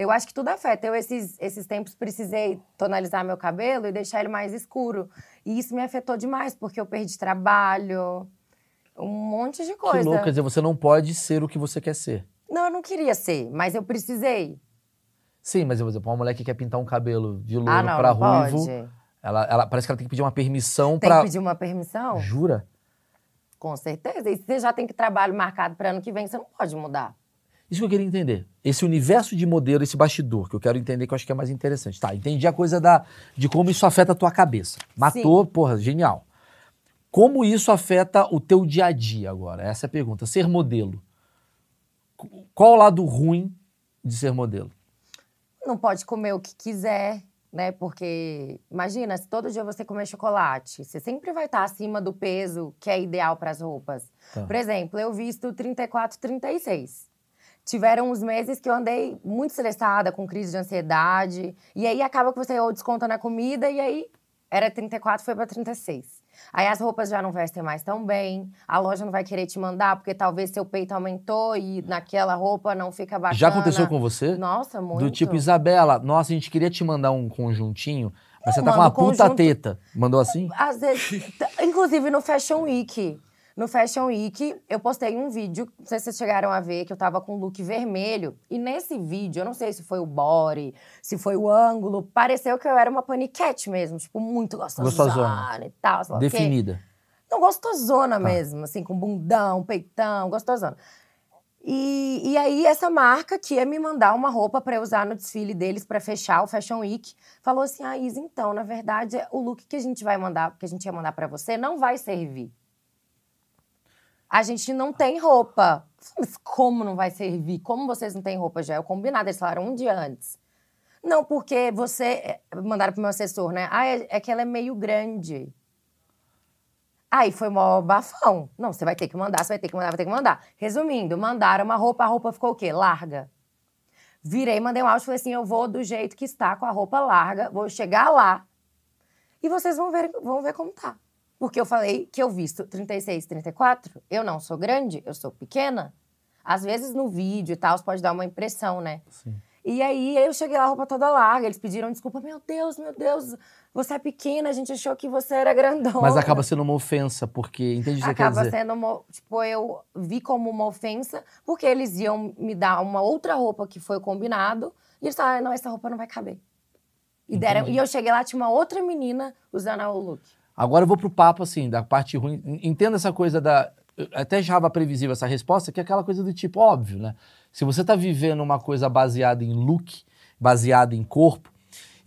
Eu acho que tudo afeta. Eu, esses, esses tempos, precisei tonalizar meu cabelo e deixar ele mais escuro. E isso me afetou demais, porque eu perdi trabalho, um monte de Que coisa. louco, quer dizer, você não pode ser o que você quer ser. Não, eu não queria ser, mas eu precisei. Sim, mas, por exemplo, uma mulher que quer pintar um cabelo de louro ah, não, pra não ruivo, pode. ela, ela- parece que ela tem que pedir uma permissão Tem pra. que pedir uma permissão? Jura? Com certeza. E se você já tem que trabalho marcado para ano que vem, você não pode mudar. Isso que eu queria entender. Esse universo de modelo, esse bastidor, que eu quero entender, que eu acho que é mais interessante. Tá, entendi a coisa da, de como isso afeta a tua cabeça. Matou, porra, genial. Como isso afeta o teu dia a dia agora? Essa é a pergunta. Ser modelo. Qu- Qual o lado ruim de ser modelo? Não pode comer o que quiser, né? Porque imagina, se todo dia você comer chocolate, você sempre vai estar acima do peso que é ideal para as roupas. Tá. Por exemplo, eu visto 34, 36. Tiveram uns meses que eu andei muito estressada, com crise de ansiedade. E aí acaba que você ou desconta na comida e aí era 34, foi para 36. Aí as roupas já não vestem mais tão bem, a loja não vai querer te mandar porque talvez seu peito aumentou e naquela roupa não fica bacana. Já aconteceu com você? Nossa, muito. Do tipo, Isabela, nossa, a gente queria te mandar um conjuntinho, mas você tá com uma puta conjunto. teta. Mandou assim? Às vezes, inclusive no Fashion Week. No Fashion Week, eu postei um vídeo, não sei se vocês chegaram a ver, que eu tava com look vermelho. E nesse vídeo, eu não sei se foi o body, se foi o ângulo, pareceu que eu era uma paniquete mesmo, tipo, muito gostosona, Gostosona. e tal. sei lá. Definida. Não, gostosona mesmo, assim, com bundão, peitão, gostosona. E, e aí, essa marca que ia me mandar uma roupa pra eu usar no desfile deles pra fechar o Fashion Week, falou assim: Ah, Isa, então, na verdade, o look que a gente vai mandar, que a gente ia mandar pra você, não vai servir. A gente não tem roupa. Mas como não vai servir? Como vocês não têm roupa já? É o combinado, eles falaram um dia antes. Não, porque você. é, Mandaram pro meu assessor, né? Ah, é, é que ela é meio grande. Aí foi mó bafão. Não, você vai ter que mandar, você vai ter que mandar, vai ter que mandar. Resumindo, mandaram uma roupa, a roupa ficou o quê? Larga. Virei, mandei um áudio falei assim: eu vou do jeito que está, com a roupa larga, vou chegar lá e vocês vão ver, vão ver como tá. Porque eu falei que eu visto 36, 34, eu não sou grande, eu sou pequena. Às vezes no vídeo e tal, pode dar uma impressão, né? Sim. E aí eu cheguei lá, a roupa toda larga. Eles pediram desculpa. Meu Deus, meu Deus, você é pequena, a gente achou que você era grandona. Mas acaba sendo uma ofensa, porque entende o que Acaba sendo uma. Tipo, eu vi como uma ofensa, porque eles iam me dar uma outra roupa que foi combinado. E eles falaram: "Ah, não, essa roupa não vai caber. E, deram, e eu cheguei lá, tinha uma outra menina usando o look. Agora eu vou pro papo, assim, da parte ruim. Entenda essa coisa da. Até já previsível essa resposta, que é aquela coisa do tipo, óbvio, né? Se você tá vivendo uma coisa baseada em look, baseada em corpo.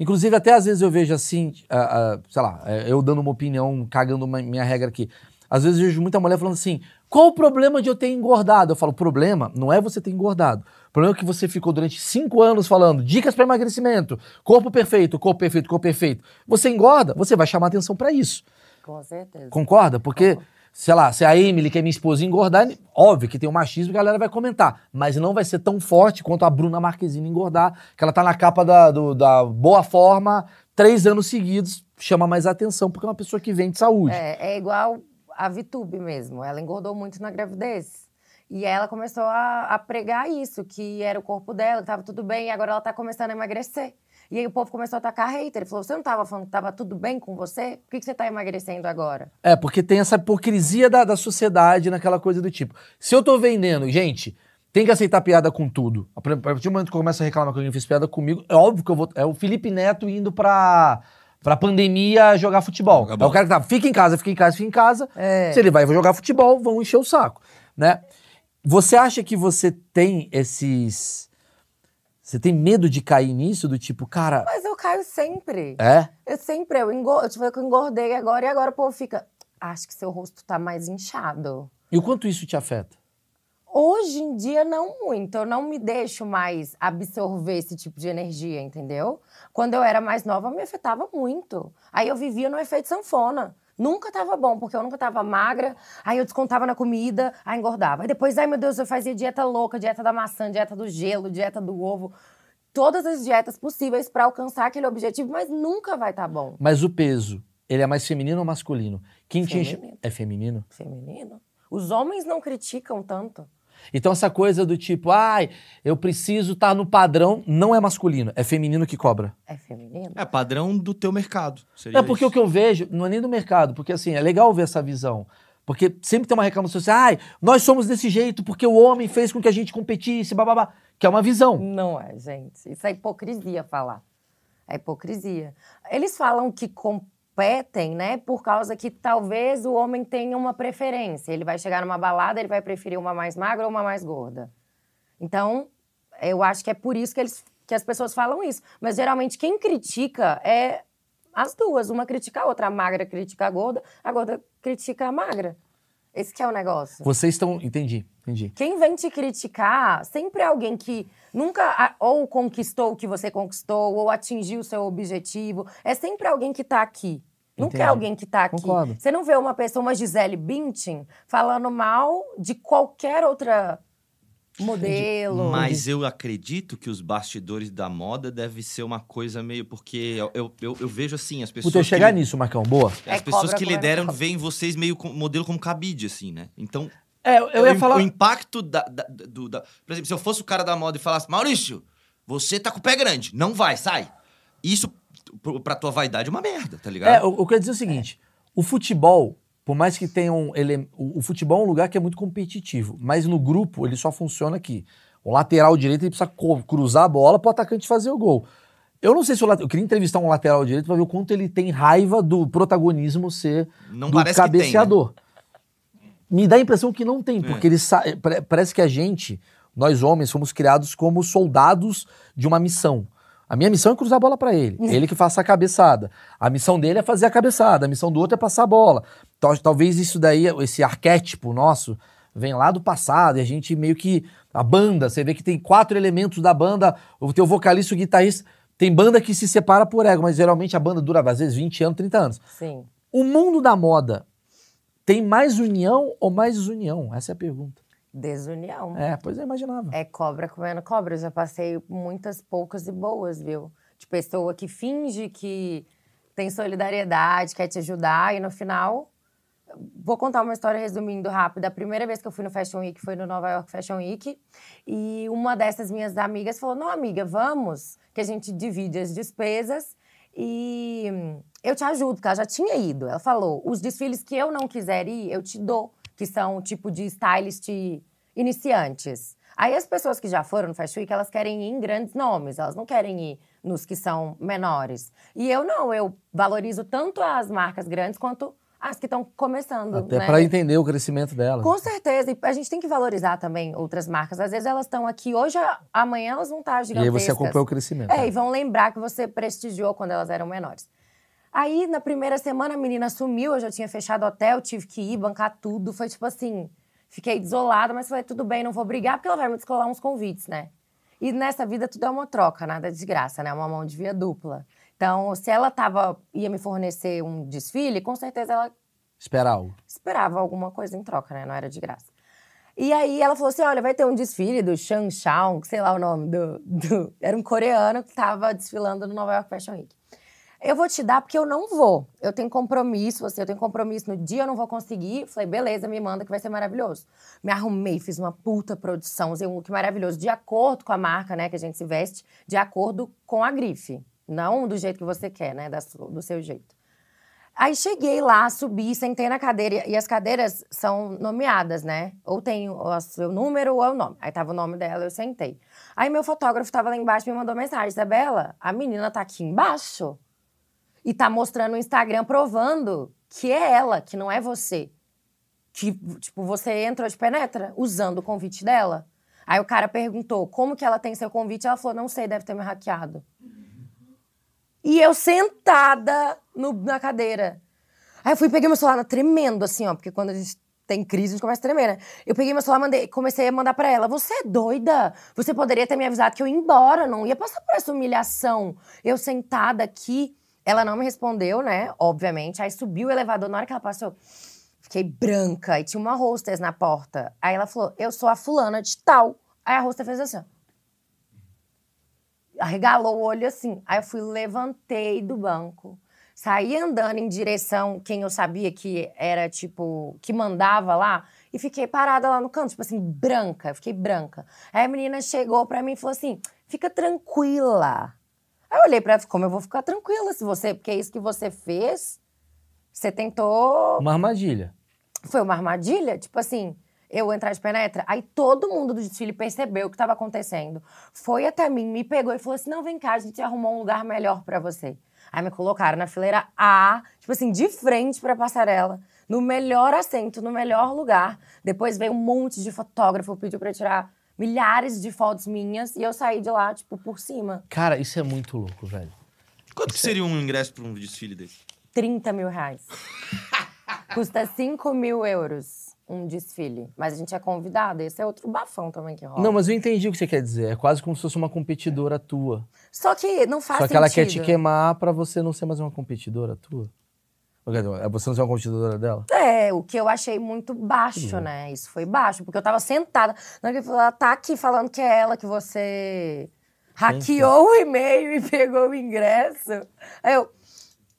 Inclusive, até às vezes eu vejo assim, ah, ah, sei lá, eh, eu dando uma opinião, cagando uma- minha regra aqui. Às vezes eu vejo muita mulher falando assim: qual o problema de eu ter engordado? Eu falo: o problema não é você ter engordado. O problema é que você ficou durante cinco anos falando dicas para emagrecimento, corpo perfeito, corpo perfeito, corpo perfeito. Você engorda, você vai chamar atenção para isso. Com certeza. Concorda? Porque, sei lá, se a Emily, que é minha esposa, engordar, óbvio que tem o machismo que a galera vai comentar. Mas não vai ser tão forte quanto a Bruna Marquezine engordar, que ela tá na capa da, do- da boa forma, três anos seguidos chama mais atenção, porque é uma pessoa que vende saúde. É, é igual a Vitube mesmo. Ela engordou muito na gravidez. E ela começou a, a pregar isso, que era o corpo dela, que tava tudo bem, e agora ela tá começando a emagrecer. E aí o povo começou a atacar hater. Ele falou: você não tava falando que tava tudo bem com você? Por que, que você tá emagrecendo agora? É, porque tem essa hipocrisia da, da sociedade naquela coisa do tipo. Se eu tô vendendo, gente, tem que aceitar piada com tudo. A partir do momento que eu começo a reclamar que alguém fez piada comigo, é óbvio que eu vou. É o Felipe Neto indo pra, pra pandemia jogar futebol. É o cara que tá, fica em casa, fica em casa, fica em casa. É. Se ele vai jogar futebol, vão encher o saco, né? Você acha que você tem esses. Você tem medo de cair nisso? Do tipo, cara. Mas eu caio sempre. É? Eu sempre, eu, engor... eu que eu engordei agora, e agora o povo fica. Acho que seu rosto tá mais inchado. E o quanto isso te afeta? Hoje em dia, não muito. Eu não me deixo mais absorver esse tipo de energia, entendeu? Quando eu era mais nova, me afetava muito. Aí eu vivia no efeito sanfona. Nunca tava bom, porque eu nunca tava magra. Aí eu descontava na comida, aí engordava. Aí depois, ai meu Deus, eu fazia dieta louca, dieta da maçã, dieta do gelo, dieta do ovo. Todas as dietas possíveis pra alcançar aquele objetivo, mas nunca vai estar bom. Mas o peso, ele é mais feminino ou masculino? Quem te enche... Feminino. É feminino? Feminino. Os homens não criticam tanto. Então essa coisa do tipo, ai, eu preciso estar no padrão, não é masculino, é feminino que cobra. É feminino? É padrão do teu mercado. Seria É porque isso. o que eu vejo não é nem do mercado, porque assim, é legal ver essa visão. Porque sempre tem uma reclamação assim, ai, nós somos desse jeito porque o homem fez com que a gente competisse, bababá. Que é uma visão. Não é, gente. Isso é hipocrisia falar. É hipocrisia. Eles falam que competem, né, por causa que talvez o homem tenha uma preferência. Ele vai chegar numa balada, ele vai preferir uma mais magra ou uma mais gorda. Então, eu acho que é por isso que, eles, que as pessoas falam isso. Mas geralmente quem critica é as duas. Uma critica a outra. A magra critica a gorda, a gorda critica a magra. Esse que é o negócio. Vocês estão. Entendi, entendi. Quem vem te criticar sempre é alguém que nunca ou conquistou o que você conquistou, ou atingiu o seu objetivo. É sempre alguém que tá aqui. Nunca é Entendi. alguém que tá aqui. Concordo. Você não vê uma pessoa, uma Gisele Bündchen, falando mal de qualquer outra modelo. Mas eu acredito que os bastidores da moda deve ser uma coisa meio. Porque eu, eu, eu, eu vejo assim, as pessoas. Puta, eu chegar que, nisso, Marcão, boa. As É pessoas cobra que lideram cobra. veem vocês meio com, modelo como cabide, assim, né? Então. É, eu ia o, falar. o impacto da, da- do. da- por exemplo, se eu fosse o cara da moda e falasse, Maurício, você tá com o pé grande, não vai, sai. Isso, pra tua vaidade, é uma merda, tá ligado? É, eu, eu quero dizer o seguinte: o futebol, por mais que tenha um. Ele, o, o futebol é um lugar que é muito competitivo, mas no grupo ele só funciona aqui. O lateral direito ele precisa cruzar a bola para o atacante fazer o gol. Eu não sei se o lateral. Eu queria entrevistar um lateral direito para ver o quanto ele tem raiva do protagonismo ser Não do parece que tem, né? cabeceador. Me dá a impressão que não tem, porque ele sa... pare- parece que a gente, nós homens, fomos criados como soldados de uma missão. A minha missão é cruzar a bola para ele. Ele que faça a cabeçada. A missão dele é fazer a cabeçada. A missão do outro é passar a bola. Tal- Talvez isso daí, esse arquétipo nosso, vem lá do passado. E a gente meio que. A banda, você vê que tem quatro elementos da banda: o teu vocalista, o guitarrista. Tem banda que se separa por ego, mas geralmente a banda dura às vezes 20 anos, 30 anos. Sim. O mundo da moda tem mais união ou mais desunião? Essa é a pergunta. Desunião. É, pois eu imaginava. É cobra comendo cobra. Eu já passei muitas poucas e boas, viu? De pessoa que finge que tem solidariedade, quer te ajudar, e no final. Vou contar uma história resumindo rápido. A primeira vez que eu fui no Fashion Week foi no Nova York Fashion Week. E uma dessas minhas amigas falou: Não, amiga, vamos, que a gente divide as despesas e eu te ajudo, porque ela já tinha ido. Ela falou: Os desfiles que eu não quiser ir, eu te dou, que são tipo de stylist iniciantes. Aí as pessoas que já foram no Fashion Week, elas querem ir em grandes nomes, elas não querem ir nos que são menores. E eu não, eu valorizo tanto as marcas grandes quanto as que estão começando. Até né? pra entender o crescimento dela. Com certeza, e a gente tem que valorizar também outras marcas. Às vezes elas estão aqui hoje, amanhã elas vão estar E aí gigantescas. você acompanha o crescimento. É, e vão lembrar que você prestigiou quando elas eram menores. Aí, na primeira semana, a menina sumiu, eu já tinha fechado hotel, tive que ir, bancar tudo. Foi tipo assim, fiquei desolada, mas falei, tudo bem, não vou brigar, porque ela vai me descolar uns convites, né? E nessa vida tudo é uma troca, nada de graça, né? Uma mão de via dupla. Então, se ela tava, ia me fornecer um desfile, com certeza ela Espera algo. esperava alguma coisa em troca, né? Não era de graça. E aí ela falou assim: olha, vai ter um desfile do Shang Shang, sei lá o nome do. do- era um coreano que estava desfilando no Nova York Fashion Week. Eu vou te dar porque eu não vou. Eu tenho compromisso, você, eu tenho compromisso no dia, eu não vou conseguir. Falei, beleza, me manda que vai ser maravilhoso. Me arrumei, fiz uma puta produção, usei um look maravilhoso, de acordo com a marca, né, que a gente se veste, de acordo com a grife. Não do jeito que você quer, né, do seu jeito. Aí cheguei lá, subi, sentei na cadeira. E as cadeiras são nomeadas, né? Ou tem o seu número ou é o nome. Aí tava o nome dela, eu sentei. Aí meu fotógrafo tava lá embaixo e me mandou mensagem. Isabela, a menina tá aqui embaixo. E tá mostrando no Instagram provando que é ela, que não é você. Que, tipo, você entrou de penetra usando o convite dela. Aí o cara perguntou como que ela tem seu convite. Ela falou, não sei, deve ter me hackeado. E eu sentada no- na cadeira. Aí eu fui peguei meu celular tremendo, assim, ó, porque quando a gente tem crise, a gente começa a tremer, né? Eu peguei meu celular, mandei, comecei a mandar pra ela: Você é doida? Você poderia ter me avisado que eu ia embora, não ia passar por essa humilhação. Eu sentada aqui, ela não me respondeu, né? Obviamente. Aí subiu o elevador, na hora que ela passou, fiquei branca e tinha uma hostess na porta. Aí ela falou: Eu sou a fulana de tal. Aí a hostess fez assim, arregalou o olho assim. Aí eu fui, levantei do banco, saí andando em direção quem eu sabia que era, tipo, que mandava lá, e fiquei parada lá no canto, tipo assim, branca, eu fiquei branca. Aí a menina chegou pra mim e falou assim: fica tranquila. Aí eu olhei pra ela, como eu vou ficar tranquila se você, porque é isso que você fez, você tentou Uma armadilha. foi uma armadilha, tipo assim, eu entrar de penetra. Aí todo mundo do desfile percebeu o que estava acontecendo. Foi até mim, me pegou e falou assim: não, vem cá, a gente arrumou um lugar melhor pra você. Aí me colocaram na fileira A, tipo assim, de frente pra passarela, no melhor assento, no melhor lugar. Depois veio um monte de fotógrafo, pediu pra eu tirar milhares de fotos minhas e eu saí de lá, tipo, por cima. Cara, isso é muito louco, velho. Quanto que seria um ingresso pra um desfile desse? 30 mil reais. Custa 5 mil euros um desfile. Mas a gente é convidado. Esse é outro bafão também que rola. Não, mas eu entendi o que você quer dizer. É quase como se fosse uma competidora tua. Só que não faz Só que sentido. ela quer te queimar pra você não ser mais uma competidora tua. É você não ser uma competidora dela? É, o que eu achei muito baixo, né? Isso foi baixo, porque eu tava sentada. Na hora que ele falou, ela tá aqui falando que é ela que você hackeou o e-mail e pegou o ingresso. Aí eu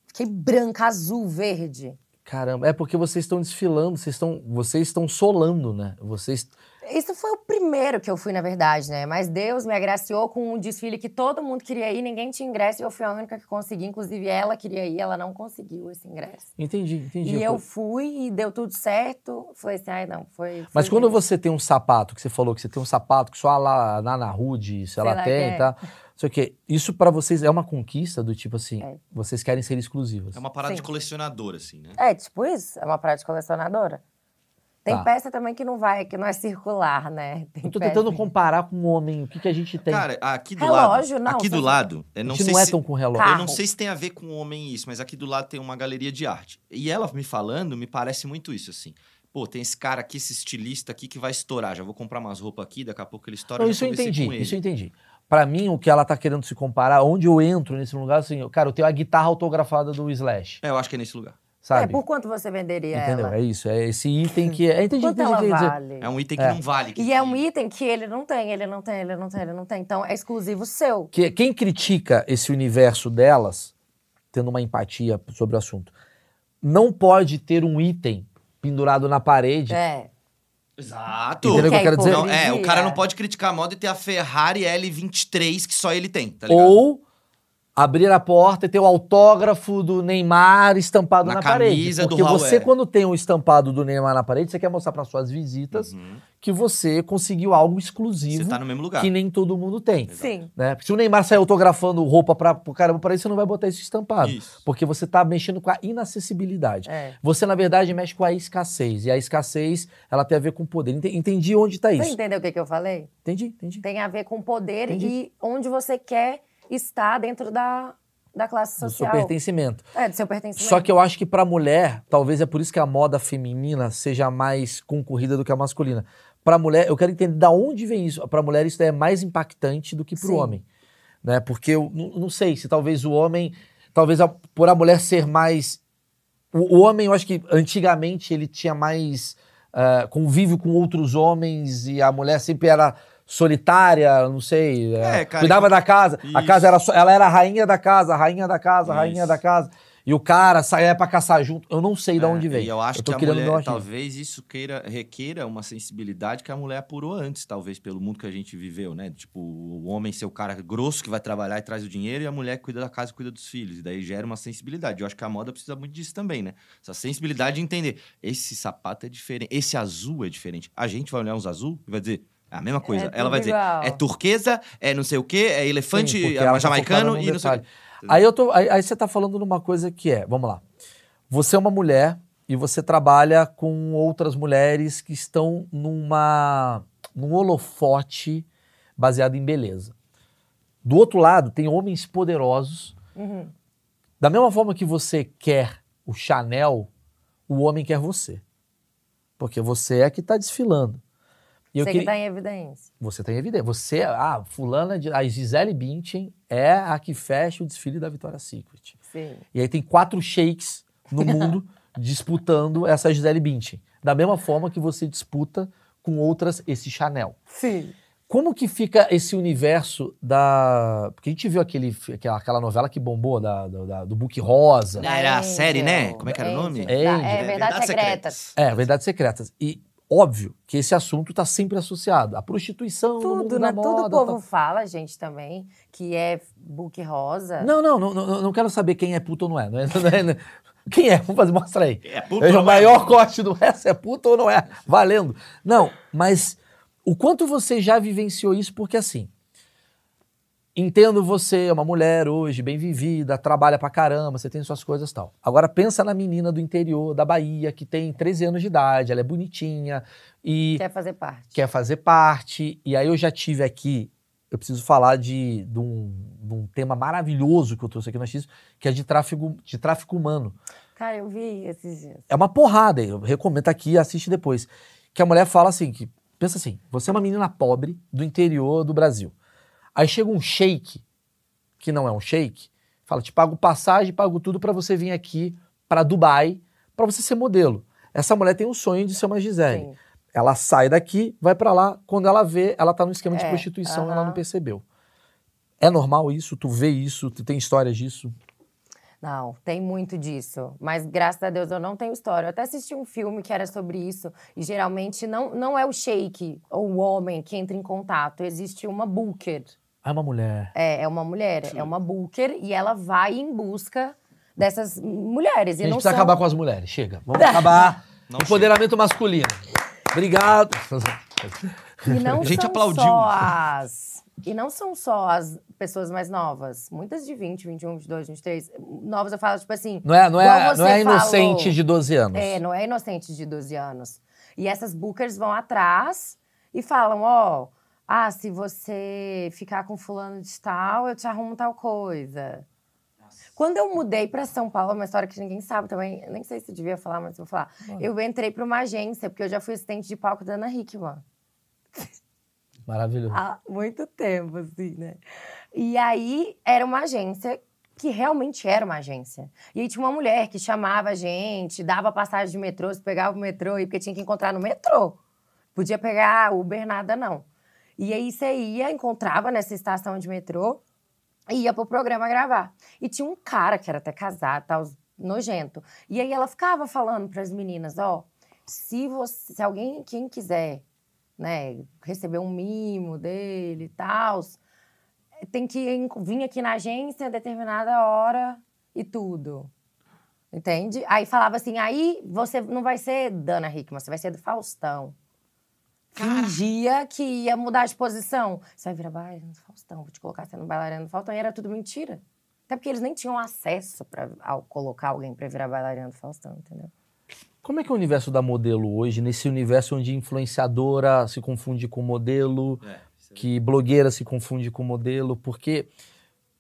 fiquei branca, azul, verde. Caramba, é porque vocês estão desfilando, vocês estão, vocês estão solando, né? Vocês Isso foi o primeiro que eu fui, na verdade, né? Mas Deus me agraciou com um desfile que todo mundo queria ir, ninguém tinha ingresso e eu fui a única que consegui. Inclusive, ela queria ir, ela não conseguiu esse ingresso. entendi, entendi. E eu fui e deu tudo certo. Falei assim, ai não, foi. Mas foi quando Deus. você tem um sapato, que você falou que você tem um sapato que só a Nana Rude, se ela tem, tá? O quê. Isso pra vocês é uma conquista do tipo assim, É. vocês querem ser exclusivas. É uma parada Sim. de colecionador, assim, né? É, tipo isso, é uma prática colecionadora. Tem Tá. peça também que não vai, que não é circular, né? Tem Eu tô peça tentando que- comparar com um homem, o que, que a gente tem. Cara, aqui do Relógio, lado. não, aqui do lado. Eu a não gente sei não é se, tão com relógio. Eu não sei se tem a ver com homem isso, mas aqui do lado tem uma galeria de arte. E ela me falando, me parece muito isso, assim. Pô, tem esse cara aqui, esse estilista aqui que vai estourar. Já vou comprar umas roupas aqui, daqui a pouco ele estoura. Não, isso eu entendi, com ele. isso eu entendi. Pra mim, o que ela tá querendo se comparar, onde eu entro nesse lugar, assim, cara, eu tenho a guitarra autografada do Slash, É, eu acho que é nesse lugar. sabe? É, por quanto você venderia Entendeu? ela? É isso, é esse item que é. Entendi, Quanto entendi ela dizer. vale? É um item que É. não vale. que- E é um item que ele não tem, ele não tem, ele não tem, ele não tem. Então é exclusivo seu. Que, quem critica esse universo delas, tendo uma empatia sobre o assunto, não pode ter um item pendurado na parede. É. Exato. Entendeu o que eu Que quero dizer? Não, é, o cara não pode criticar a moda e ter a Ferrari L23 que só ele tem, tá ligado? Ou abrir a porta e ter o autógrafo do Neymar estampado na, Na parede. Porque você, é. quando tem o estampado do Neymar na parede, você quer mostrar para suas visitas Uhum. que você conseguiu algo exclusivo Você tá no mesmo lugar. que nem todo mundo tem. Sim. Né? Porque se o Neymar sair autografando roupa pra, pro caramba por aí, você não vai botar isso estampado. Isso. Porque você tá mexendo com a inacessibilidade. É. Você, na verdade, mexe com a escassez. E a escassez, ela tem a ver com poder. Ente- Entendi onde tá Você isso. entendeu o que, que eu falei? Entendi, entendi. Tem a ver com poder Entendi. e onde você quer estar dentro da, da classe Do seu social. pertencimento. É, do seu pertencimento. Só que eu acho que pra mulher, talvez é por isso que a moda feminina seja mais concorrida do que a masculina. Pra mulher, eu quero entender da onde vem isso. Pra mulher isso é mais impactante do que pro Sim. homem, né? Porque eu não, sei se talvez o homem, talvez a- por a mulher ser mais o, o homem, eu acho que antigamente ele tinha mais ah, convívio com outros homens e a mulher sempre era solitária, não sei. é, É, cara, cuidava que- da casa. A Isso. casa era só, ela era a rainha da casa, a rainha da casa, a rainha Isso. da casa. E o cara saía pra caçar junto. Eu não sei de É, onde veio. E eu acho tô que a mulher, talvez isso queira, requeira uma sensibilidade que a mulher apurou antes, talvez, pelo mundo que a gente viveu, né? Tipo, o homem ser o cara grosso que vai trabalhar e traz o dinheiro e a mulher cuida da casa e cuida dos filhos. E daí gera uma sensibilidade. Eu acho que a moda precisa muito disso também, né? Essa sensibilidade de entender. Esse sapato é diferente, esse azul é diferente. A gente vai olhar uns azul e vai dizer. É a mesma coisa. Ela tudo vai dizer, igual. é turquesa, é não sei o quê, é elefante, Sim, é ela tá jamaicano num e não sei o quê. Aí, eu tô, aí, aí você tá falando numa coisa que é, vamos lá. Você é uma mulher e você trabalha com outras mulheres que estão numa, num holofote baseado em beleza. Do outro lado, tem homens poderosos. Uhum. Da mesma forma que você quer o Chanel, o homem quer você. Porque você é que está desfilando. E eu Você queria- que tá em evidência. você tem evidência. Você, ah, fulana, de, a Gisele Bündchen é a que fecha o desfile da Victoria's Secret. Sim. E aí tem quatro shakes no mundo disputando essa Gisele Bündchen. Da mesma forma que você disputa com outras esse Chanel. Sim. Como que fica esse universo da... Porque a gente viu aquele, aquela, aquela novela que bombou, da, da- da- do Book Rosa. Ah, era a série, né? Como é que era o nome? Angel. Da- É, Verdades Secretas. É, Verdades Secretas. E óbvio que esse assunto está sempre associado à prostituição, no mundo Tudo, da né? Tudo o moda, povo tal. fala, gente, também, que é book rosa. Não, não, não, não, não quero saber quem é puto ou não é. Não é, não é- não- quem é? Vamos fazer, mostra aí. É puto É ou o não é? maior corte do resto, é puto ou não é? Valendo. Não, mas o quanto você já vivenciou isso, porque assim, entendo você, é uma mulher hoje, bem vivida, trabalha pra caramba, você tem suas coisas tal. Agora pensa na menina do interior da Bahia, que tem 13 anos de idade, ela é bonitinha e Quer fazer parte. quer fazer parte. E aí eu já tive aqui, eu preciso falar de, de, um, de um tema maravilhoso que eu trouxe aqui no X, que é de tráfico, de tráfico humano. Cara, eu vi esses dias. É uma porrada, eu recomendo aqui, assiste depois. Que a mulher fala assim, que pensa assim, você é uma menina pobre do interior do Brasil. Aí chega um sheik, que não é um sheik, fala, te pago passagem, pago tudo pra você vir aqui pra Dubai, pra você ser modelo. Essa mulher tem um sonho de ser uma Gisele. Sim. Ela sai daqui, vai pra lá, quando ela vê, ela tá no esquema de É, prostituição, ela aham. não percebeu. É normal isso? Tu vê isso? Tu tem histórias disso? Não, tem muito disso. Mas graças a Deus eu não tenho história. Eu até assisti um filme que era sobre isso. E geralmente não, não é o sheik ou o homem que entra em contato. Existe uma booker. É uma mulher. É, é uma mulher, é uma booker. E ela vai em busca dessas mulheres. A E gente não precisa são... acabar com as mulheres. Chega. Vamos acabar. Não Empoderamento masculino. Obrigado. E não A gente são aplaudiu. só as... E não são só as pessoas mais novas. Muitas de 20, 21, 22, 23. Novas eu falo, tipo assim... Não é, não é, não é inocente falou. de 12 anos. É, não é inocente de 12 anos. E essas bookers vão atrás e falam, ó... ah, se você ficar com fulano de tal, eu te arrumo tal coisa. Quando eu mudei para São Paulo, uma história que ninguém sabe também, nem sei se devia falar, mas vou falar. Eu entrei para uma agência, porque eu já fui assistente de palco da Ana Hickman. Maravilhoso. Há muito tempo, assim, né? E aí era uma agência que realmente era uma agência. E aí tinha uma mulher que chamava a gente, dava passagem de metrô, se pegava o metrô, e porque tinha que encontrar no metrô. Podia pegar Uber, nada não. E aí você ia, encontrava nessa estação de metrô e ia pro programa gravar. E tinha um cara que era até casado, tal, nojento. E aí ela ficava falando para as meninas, ó, se você, se alguém, quem quiser, né, receber um mimo dele e tal, tem que vir aqui na agência a determinada hora e tudo. Entende? Aí falava assim, aí você não vai ser Dana Hickman, você vai ser do Faustão. Fingia que ia mudar de posição. Você vai virar bailarina do Faustão, vou te colocar sendo bailarina do Faustão. E era tudo mentira. Até porque eles nem tinham acesso para colocar alguém para virar bailarina do Faustão, entendeu? Como é que é o universo da modelo hoje, nesse universo onde influenciadora se confunde com modelo, É, que blogueira se confunde com modelo, porque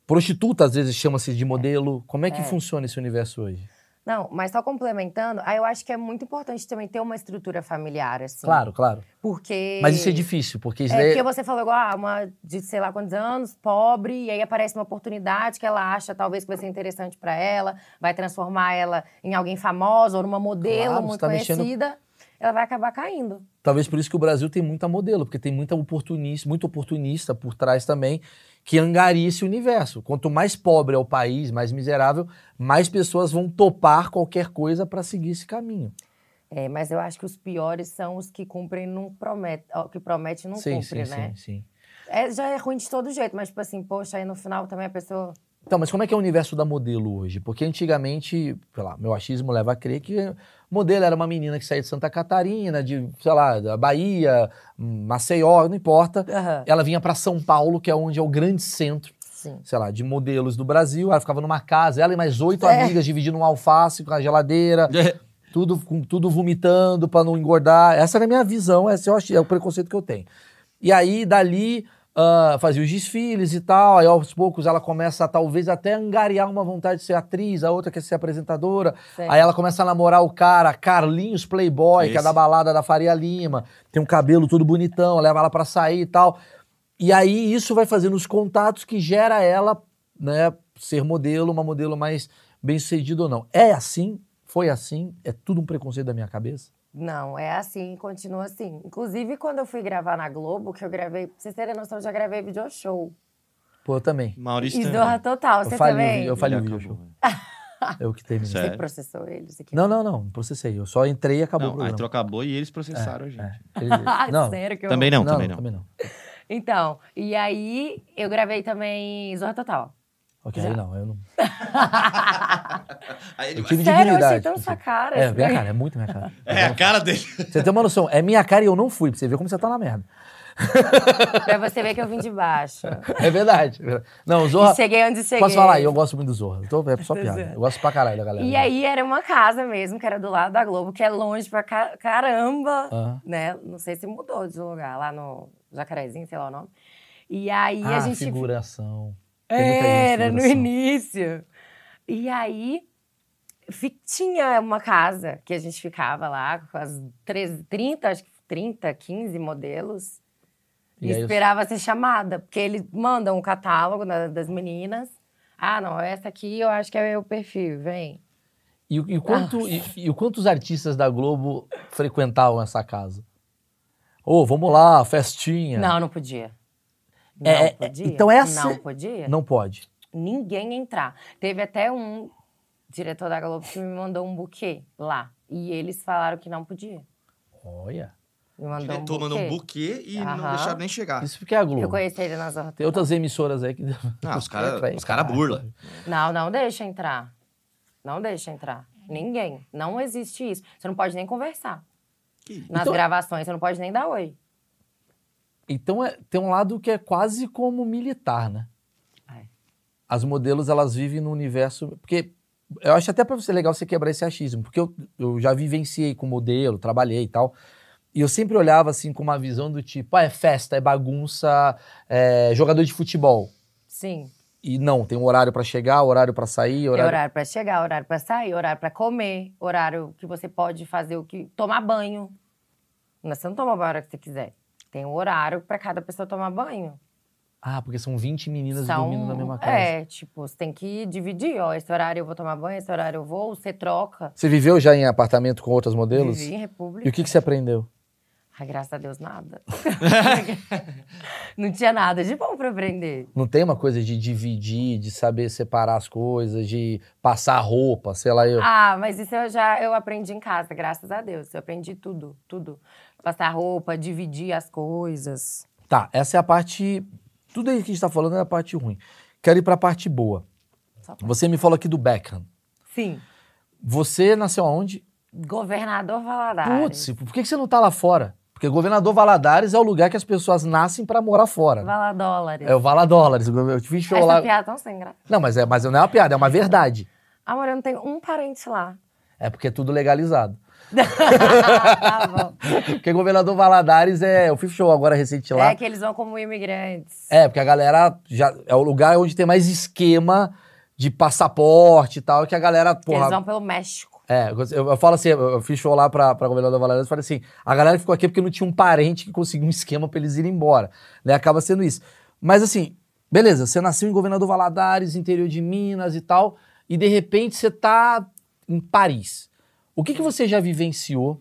prostituta às vezes chama-se de modelo. Como é que É. funciona esse universo hoje? Não, mas só complementando, aí eu acho que é muito importante também ter uma estrutura familiar, assim. Claro, claro. Porque. Mas isso é difícil, porque isso É daí- porque você falou igual ah, uma de sei lá quantos anos, pobre, e aí aparece uma oportunidade que ela acha talvez que vai ser interessante pra ela, vai transformar ela em alguém famosa ou numa modelo Claro, muito tá mexendo- conhecida. ela vai acabar caindo. Talvez por isso que o Brasil tem muita modelo, porque tem muita oportunista, muito oportunista por trás também, que angaria esse universo. Quanto mais pobre é o país, mais miserável, mais pessoas vão topar qualquer coisa para seguir esse caminho. É, mas eu acho que os piores são os que cumprem e não prometem. Que promete e não sim, cumpre, sim, né? sim, sim. É, já é ruim de todo jeito, mas tipo assim, poxa, aí no final também a pessoa. Então, mas como é que é o universo da modelo hoje? Porque antigamente, sei lá, meu achismo leva a crer que modelo era uma menina que saía de Santa Catarina, de, sei lá, da Bahia, Maceió, não importa. Aham. Ela vinha para São Paulo, que é onde é o grande centro, Sim. sei lá, de modelos do Brasil. Ela ficava numa casa, ela e mais oito É. amigas dividindo um alface com a geladeira, tudo, com tudo vomitando para não engordar. Essa era a minha visão, esse eu achei, é o preconceito que eu tenho. E aí, dali, ah, fazia os desfiles e tal, aí aos poucos ela começa a, talvez até angariar uma vontade de ser atriz, a outra quer ser apresentadora, Certo. aí ela começa a namorar o cara, Carlinhos Playboy, que é Esse. da balada da Faria Lima, tem um cabelo todo bonitão, leva ela pra sair e tal. E aí isso vai fazendo os contatos que gera ela, né, ser modelo, uma modelo mais bem sucedida ou não. É assim? Foi assim? É tudo um preconceito da minha cabeça? Não, é assim, continua assim. Inclusive, quando eu fui gravar na Globo, que eu gravei, pra vocês terem noção, eu já gravei video show. Pô, eu também. Maurício E também. Zorra Total, Eu você falei, o também? eu falei o vídeo. acabou. Eu que terminei. Sério? Você processou eles aqui. Não, não, não, processei. Eu só entrei e acabou o Não, aí programa. trocou acabou e eles processaram a gente. É. Ele- Ah, não, sério que eu... Também não, não, também não. Também não. Então, e aí eu gravei também Zorra Total. Ok, Já. aí não, eu não. Aí ele Eu tive Sério, eu achei dignidade. tão sua cara. É, assim. minha cara, é muito minha cara. É a cara dele. Você tem uma noção, é minha cara e eu não fui, pra você ver como você tá na merda. pra você ver que eu vim de baixo. É verdade. é. Não, o Zorra. E cheguei onde cheguei. Posso falar? Eu gosto muito do Zorra. Tô, é só piada. Eu gosto pra caralho da galera. E aí era uma casa mesmo, que era do lado da Globo, que é longe pra ca- caramba, né? Não sei se mudou de lugar, lá no Jacarezinho, sei lá o nome. E aí ah, a gente... figuração. Era, no figuração. início. E aí tinha uma casa que a gente ficava lá com as 13, 30, acho que 30, 15 modelos. E, E esperava ser chamada, porque eles mandam um catálogo da- das meninas. Ah, não, essa aqui eu acho que é o perfil, vem. E, e quanto, e, e o quanto os artistas da Globo frequentavam essa casa? Ô, vamos lá, festinha. Não, não podia. Não É, é, podia. então essa- Não podia. Não pode. Ninguém entrar. Teve até um diretor da Globo que me mandou um buquê lá. E eles falaram que não podia. Olha. Me mandou um Diretor mandou um buquê. e não Aham. deixaram nem chegar. Isso porque é a Globo. Eu conheci ele na Zorra Tem outras emissoras aí que. Ah, os caras cara caralho. burla. Não, não deixa entrar. Não deixa entrar. Ninguém. Não existe isso. Você não pode nem conversar. Que- Nas Então- gravações, você não pode nem dar oi. Então é- tem um lado que é quase como militar, né? É. As modelos elas vivem no universo. Porque eu acho até pra você legal você quebrar esse achismo, porque eu, eu já vivenciei com modelo, trabalhei e tal. E eu sempre olhava assim com uma visão do tipo, ah, é festa, é bagunça, é jogador de futebol. Sim. E não, tem um horário pra chegar, horário pra sair, Tem horário. horário pra chegar, horário pra sair, horário pra comer, horário que você pode fazer o que. tomar banho. Mas você não toma banho a hora que você quiser. Tem um horário pra cada pessoa tomar banho. Ah, porque são 20 meninas São- dormindo na mesma casa. É, tipo, você tem que dividir, ó. Esse horário eu vou tomar banho, esse horário eu vou, você troca. Você viveu já em apartamento com outras modelos? Vivi em República. E o que, que você aprendeu? Ai, graças a Deus, nada. não tinha nada de bom pra aprender. Não tem uma coisa de dividir, de saber separar as coisas, de passar roupa, sei lá, eu. Ah, mas isso eu já eu aprendi em casa, graças a Deus. Eu aprendi tudo, tudo. Passar roupa, dividir as coisas. Tá, essa é a parte. Tudo aí que a gente tá falando é a parte ruim. Quero ir pra parte boa. Você me falou aqui do Beckham. Sim. Você nasceu aonde? Governador Valadares. Putz, por que você não tá lá fora? Porque governador Valadares é o lugar que as pessoas nascem pra morar fora. Valadólares. É o Valadólares. Eu fiz show Essa lá. piada tão sem graça. Não, mas, é, mas não é uma piada, é uma verdade. Amor, eu não tenho um parente lá. É porque é tudo legalizado. Tá bom. Porque governador Valadares é. Eu fiz show agora recente lá. É que eles vão como imigrantes. É, porque a galera já. É o lugar onde tem mais esquema de passaporte e tal, que a galera, Que Eles porra. vão pelo México. É, eu, eu falo assim, eu, fiz show lá pra, pra governador Valadares e falei assim: a galera ficou aqui porque não tinha um parente que conseguiu um esquema pra eles irem embora. Né? Acaba sendo isso. Mas assim, beleza, você nasceu em governador Valadares, interior de Minas e tal, e de repente você tá em Paris. O que, que você já vivenciou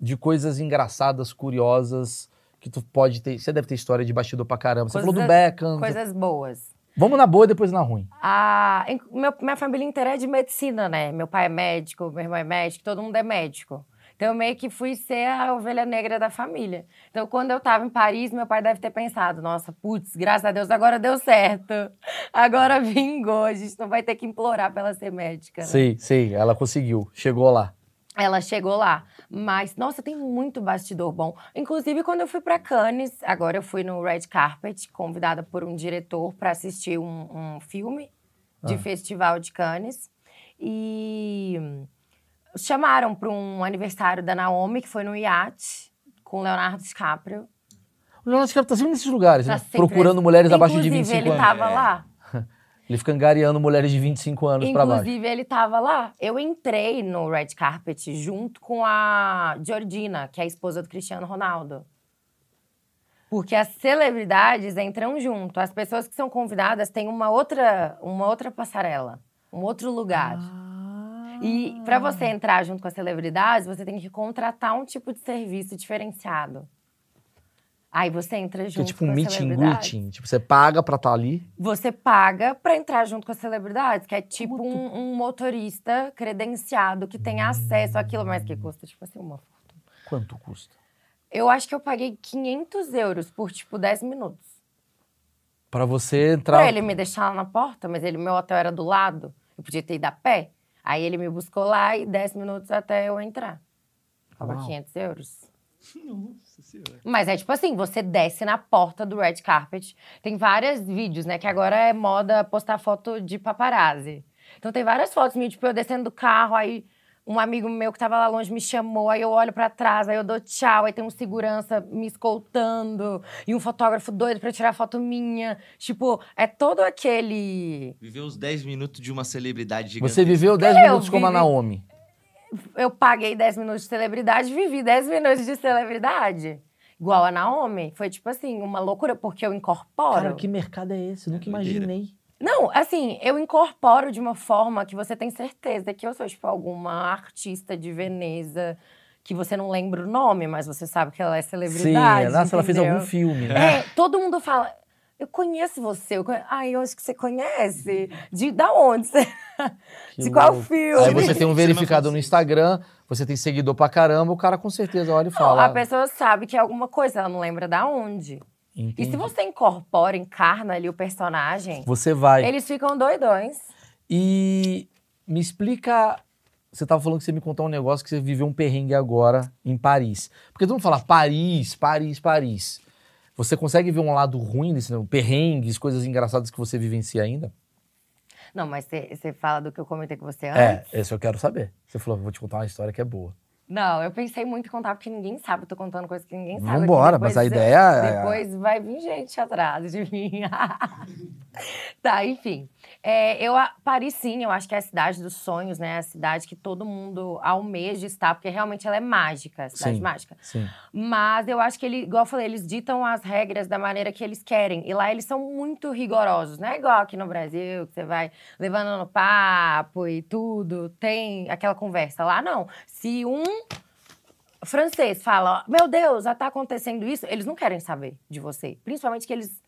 de coisas engraçadas, curiosas, que tu pode ter. Você deve ter história de bastidor pra caramba. Você falou do Coisas- Beckham. Coisas boas. Vamos na boa e depois na ruim. A, em- meu- minha família inteira é de medicina, né? Meu pai é médico, meu irmão é médico, todo mundo é médico. Então eu meio que fui ser a ovelha negra da família. Então quando eu tava em Paris, meu pai deve ter pensado: nossa, putz, graças a Deus agora deu certo. Agora vingou, a gente não vai ter que implorar pra ela ser médica. Né? Sei, sei. Ela conseguiu. Chegou lá. Ela chegou lá. Mas, nossa, tem muito bastidor bom. Inclusive, quando eu fui pra Cannes, agora eu fui no Red Carpet, convidada por um diretor para assistir um, um filme de Ah. festival de Cannes. E chamaram para um aniversário da Naomi, que foi no iate, com Leonardo DiCaprio. O Leonardo DiCaprio tá sempre nesses lugares, Tá né? sempre- Procurando mulheres abaixo de Inclusive, 25 ele anos. tava lá. Ele fica angariando mulheres de 25 anos pra baixo. Inclusive, ele tava lá. Eu entrei no Red Carpet junto com a Georgina, que é a esposa do Cristiano Ronaldo. Porque as celebridades entram junto. As pessoas que são convidadas têm uma outra, uma outra passarela, um outro lugar. E para você entrar junto com as celebridades, você tem que contratar um tipo de serviço diferenciado. Aí você entra Que é junto tipo com um as meet and celebridades. greeting. Tipo, você paga pra estar ali. Você paga pra entrar junto com as celebridades, que é tipo um, um motorista credenciado que tem acesso àquilo, mas que custa, tipo assim, uma fortuna. Quanto custa? Eu acho que eu paguei 500 euros por, tipo, 10 minutos. Pra você entrar. Pra ele me deixar lá na porta, mas ele, meu hotel era do lado, eu podia ter ido a pé. Aí ele me buscou lá e 10 minutos até eu entrar. Tava Uau. 500 euros. Mas é tipo assim, você desce na porta do red carpet. Tem vários vídeos, né? Que agora é moda postar foto de paparazzi. Então tem várias fotos minhas, tipo, eu descendo do carro, aí um amigo meu que tava lá longe me chamou, aí eu olho pra trás, aí eu dou tchau, aí tem um segurança me escoltando, e um fotógrafo doido pra tirar foto minha. Tipo, é todo aquele. Viveu os 10 minutos de uma celebridade gigante. Você viveu 10 Eu minutos como a vivi- Naomi. Eu paguei 10 minutos de celebridade, vivi 10 minutos de celebridade. Igual a Naomi. Foi tipo assim, uma loucura, porque eu incorporo. Cara, que mercado é esse? Nunca doideira. imaginei. Não, assim, eu incorporo de uma forma que você tem certeza que eu sou, tipo, alguma artista de Veneza que você não lembra o nome, mas você sabe que ela é Sim, celebridade. nossa, ela fez algum filme. né? É, todo mundo fala. Eu conheço você. Eu conhe... Ai, eu acho que você conhece. De da onde? Você... De qual louco. filme? Aí você tem um verificado no. Instagram, você tem seguidor pra caramba, o cara com certeza olha e Não, fala. a pessoa sabe que é alguma coisa, ela não lembra da onde. E "Entendi." se você incorpora, encarna ali o personagem, Você vai. eles ficam doidões. E me explica. Você tava falando que você me contou um negócio que você viveu um perrengue agora em Paris. Porque todo mundo fala Paris, Paris, Paris. Você consegue ver um lado ruim desse né? perrengues, coisas engraçadas que você vivencia ainda? Não, mas você fala do que eu comentei com você É, antes? esse eu quero saber. Você falou, vou te contar uma história que é boa. Não, eu pensei muito em contar, porque ninguém sabe. Eu tô contando coisas que ninguém sabe. Vambora, mas a ideia é- Depois vai vir gente atrás de mim. tá, enfim. É, eu, Paris, sim, eu acho que é a cidade dos sonhos, né? A cidade que todo mundo almeja estar, porque realmente ela é mágica, a cidade Sim. mágica. Sim. Mas eu acho que, ele, igual eu falei, eles ditam as regras da maneira que eles querem. E lá eles são muito rigorosos. Não é igual aqui no Brasil, que você vai levando no papo e tudo. Tem aquela conversa. Lá não. Se um francês fala, meu Deus, já tá acontecendo isso, eles não querem saber de você. Principalmente que eles.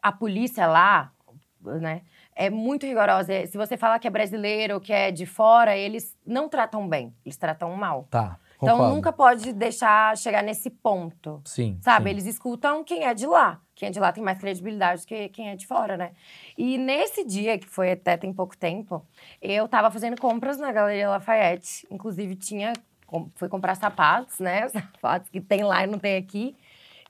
A polícia lá, né? É muito rigorosa. Se você falar que é brasileiro que é de fora, eles não tratam bem, eles tratam mal. Tá. Então concordo. nunca pode deixar chegar nesse ponto. Sim. Sabe? sim. Eles escutam quem é de lá. Quem é de lá tem mais credibilidade do que quem é de fora, né? E nesse dia, que foi até tem pouco tempo, eu tava fazendo compras na Galeria Lafayette. Inclusive, tinha. Fui comprar sapatos, né? Sapatos que tem lá e não tem aqui.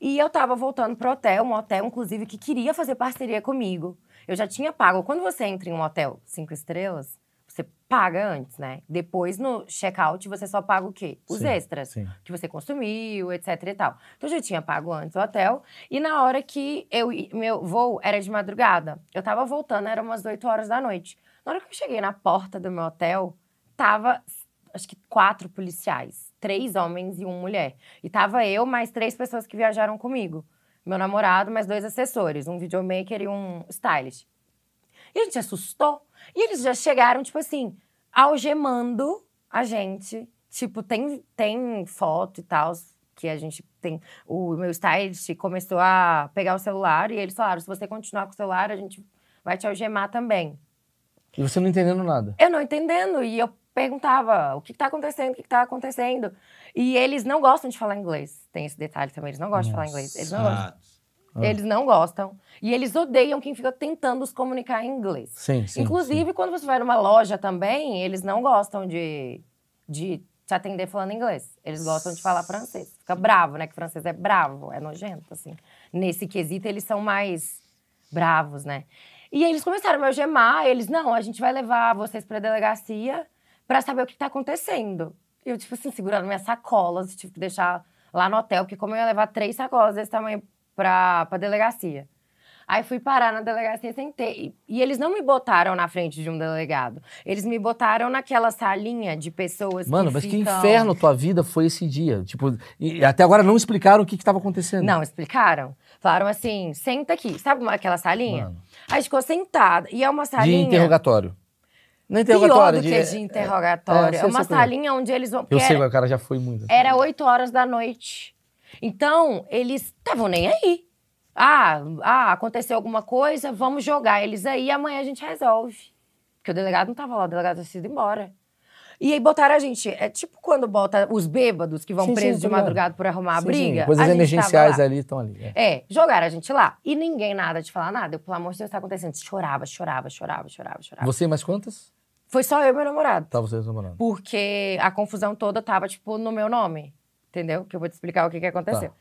E eu tava voltando pro hotel, um hotel, inclusive, que queria fazer parceria comigo. Eu já tinha pago. Quando você entra em um hotel cinco estrelas, você paga antes, né? Depois, no check-out, você só paga o quê? Os Sim, extras sim. que você consumiu, etc e tal. Então, eu já tinha pago antes o hotel. E na hora que eu, meu voo era de madrugada, eu tava voltando, era umas 8 horas da noite. Na hora que eu cheguei na porta do meu hotel, tava, acho que quatro policiais. Três homens e uma mulher. E tava eu, mais três pessoas que viajaram comigo. Meu namorado, mais dois assessores. Um videomaker e um stylist. E a gente assustou. E eles já chegaram, tipo assim, algemando a gente, tipo, tem, tem foto e tal, que a gente tem. O meu stylist começou a pegar o celular e eles falaram: se você continuar com o celular, a gente vai te algemar também. E você não entendendo nada. Eu não entendendo. E eu perguntava: o que está acontecendo? O que está acontecendo? E eles não gostam de falar inglês. Tem esse detalhe também. Eles não gostam de falar inglês. Eles não gostam. Ah, Eles não gostam. E eles odeiam quem fica tentando os comunicar em inglês. Sim, sim. Inclusive, quando você vai numa loja também, eles não gostam de, de te atender falando inglês. Eles gostam de falar francês. Fica bravo, né? Que francês é bravo, é nojento, assim. Nesse quesito, eles são mais bravos, né? E eles começaram a me algemar. Eles, não, a gente vai levar vocês pra delegacia pra saber o que tá acontecendo. E eu, tipo assim, segurando minhas sacolas, tive que deixar lá no hotel, porque como eu ia levar três sacolas desse tamanho pra, pra delegacia. Aí fui parar na delegacia, sentei. E, eles não me botaram na frente de um delegado. Eles me botaram naquela salinha de pessoas Mano, que mas que ficam... inferno tua vida foi esse dia. Tipo, até agora não explicaram o que estava acontecendo. Não, explicaram. Falaram assim, senta aqui. Sabe uma- aquela salinha? Mano. Aí ficou sentada. E é uma De salinha... interrogatório. Não é Pior interrogatório. do que de interrogatório. é, É, sei, uma é. salinha onde eles vão... Eu sei, era- o cara já foi muito. Era 8 horas da noite. Então, eles estavam nem aí. Ah, ah, aconteceu alguma coisa, vamos jogar eles aí, amanhã a gente resolve. Porque o delegado não tava lá, o delegado tinha sido embora. E aí botaram a gente. É tipo quando bota os bêbados que vão Sim, sim, presos tô de madrugada por arrumar a Sim, briga. sim, Coisas a emergenciais ali estão ali. é. É, jogaram a gente lá. E ninguém nada de falar nada. Eu, pelo amor de Deus, tá acontecendo. Chorava, chorava, chorava, chorava, chorava. Você mais quantas? Foi só eu e meu namorado. Tá, vocês namorando. Porque a confusão toda tava, tipo, no meu nome. Entendeu? Que eu vou te explicar o que, que aconteceu. Tá.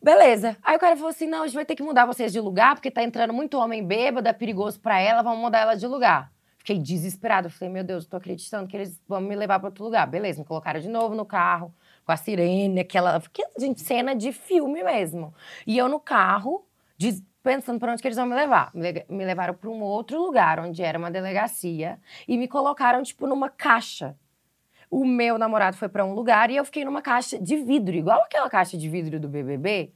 Beleza. Aí o cara falou assim: não, a gente vai ter que mudar vocês de lugar, porque tá entrando muito homem bêbado, é perigoso pra ela, vamos mudar ela de lugar. Fiquei desesperada. Falei, meu Deus, tô acreditando que eles vão me levar pra outro lugar. Beleza, me colocaram de novo no carro, com a sirene, aquela. Que, gente, cena de filme mesmo. E eu no carro, des- pensando pra onde que eles vão me levar. Me, le- me levaram pra um outro lugar, onde era uma delegacia, e me colocaram, tipo, numa caixa. O meu namorado foi pra um lugar e eu fiquei numa caixa de vidro, igual aquela caixa de vidro do BBB.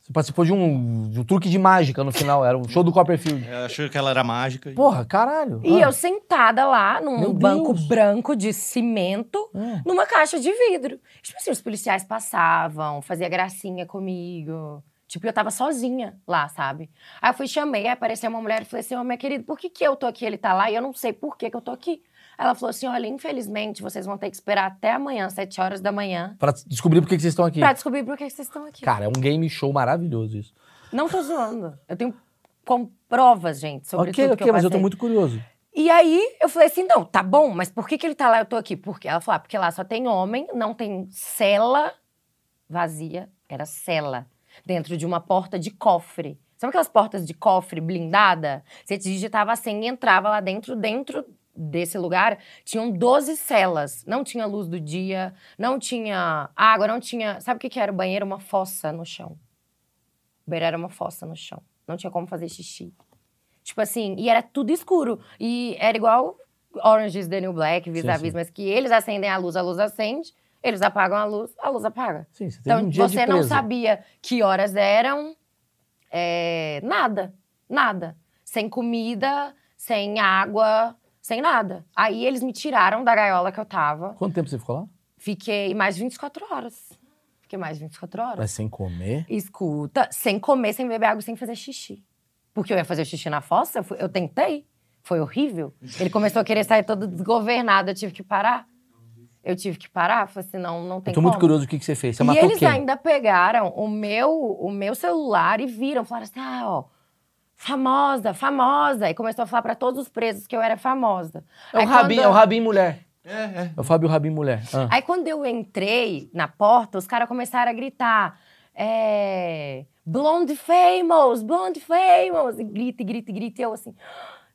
Você participou de um, de um truque de mágica no final, era o show do Copperfield. Eu achei que ela era mágica. e- Porra, caralho. E Ah. eu sentada lá, num Meu banco Deus. branco de cimento, Hum. numa caixa de vidro. Tipo assim, os policiais passavam, fazia gracinha comigo. Tipo, eu tava sozinha lá, sabe? Aí eu fui, chamei, aí apareceu uma mulher e falei assim, ô, minha querida, por que que eu tô aqui, ele tá lá, e eu não sei por que que eu tô aqui. Ela falou assim, olha, infelizmente, vocês vão ter que esperar até amanhã, sete horas da manhã, Pra descobrir por que que vocês estão aqui. pra descobrir por que que vocês estão aqui. Cara, é um game show maravilhoso isso. Não tô zoando. Eu tenho com provas, gente, sobre ok, tudo ok, que eu mas eu tô muito curioso. E aí eu falei assim: não, tá bom, mas por que, que ele tá lá e eu tô aqui? Porque ela falou: ah, porque lá só tem homem, não tem cela vazia, era cela, dentro de uma porta de cofre. Sabe aquelas portas de cofre blindada? Você digitava a senha e entrava lá dentro, dentro desse lugar, tinham 12 celas. Não tinha luz do dia, não tinha água, não tinha. Sabe o que, que era o banheiro? Uma fossa no chão. O banheiro era uma fossa no chão. Não tinha como fazer xixi. Tipo assim, e era tudo escuro. E era igual Orange is the New Black, vis-a-vis, sim. mas que eles acendem a luz, a luz acende, eles apagam a luz, a luz apaga. Sim, você Então um você não sabia que horas eram, é, nada, nada. Sem comida, sem água, sem nada. Aí eles me tiraram da gaiola que eu tava. Quanto tempo você ficou lá? Fiquei mais 24 horas. Fiquei mais 24 horas. Mas sem comer? Escuta, sem comer, sem beber água, sem fazer xixi. Porque eu ia fazer xixi na fossa, eu, fui- eu tentei. Foi horrível. Ele começou a querer sair todo desgovernado, eu tive que parar. Eu tive que parar, falei assim, não, não tem Eu tô como. muito curioso o que, que você fez. Você e matou eles quem? ainda pegaram o meu, o meu celular e viram, falaram assim, ah, ó, famosa, famosa. E começou a falar pra todos os presos que eu era famosa. É o Aí Rabin, quando- é o Rabin mulher. É, é. É o Fábio Rabin mulher. Ah. Aí quando eu entrei na porta, os caras começaram a gritar. É, blonde famous, blonde famous. E grita, e grita, e grita. E eu assim,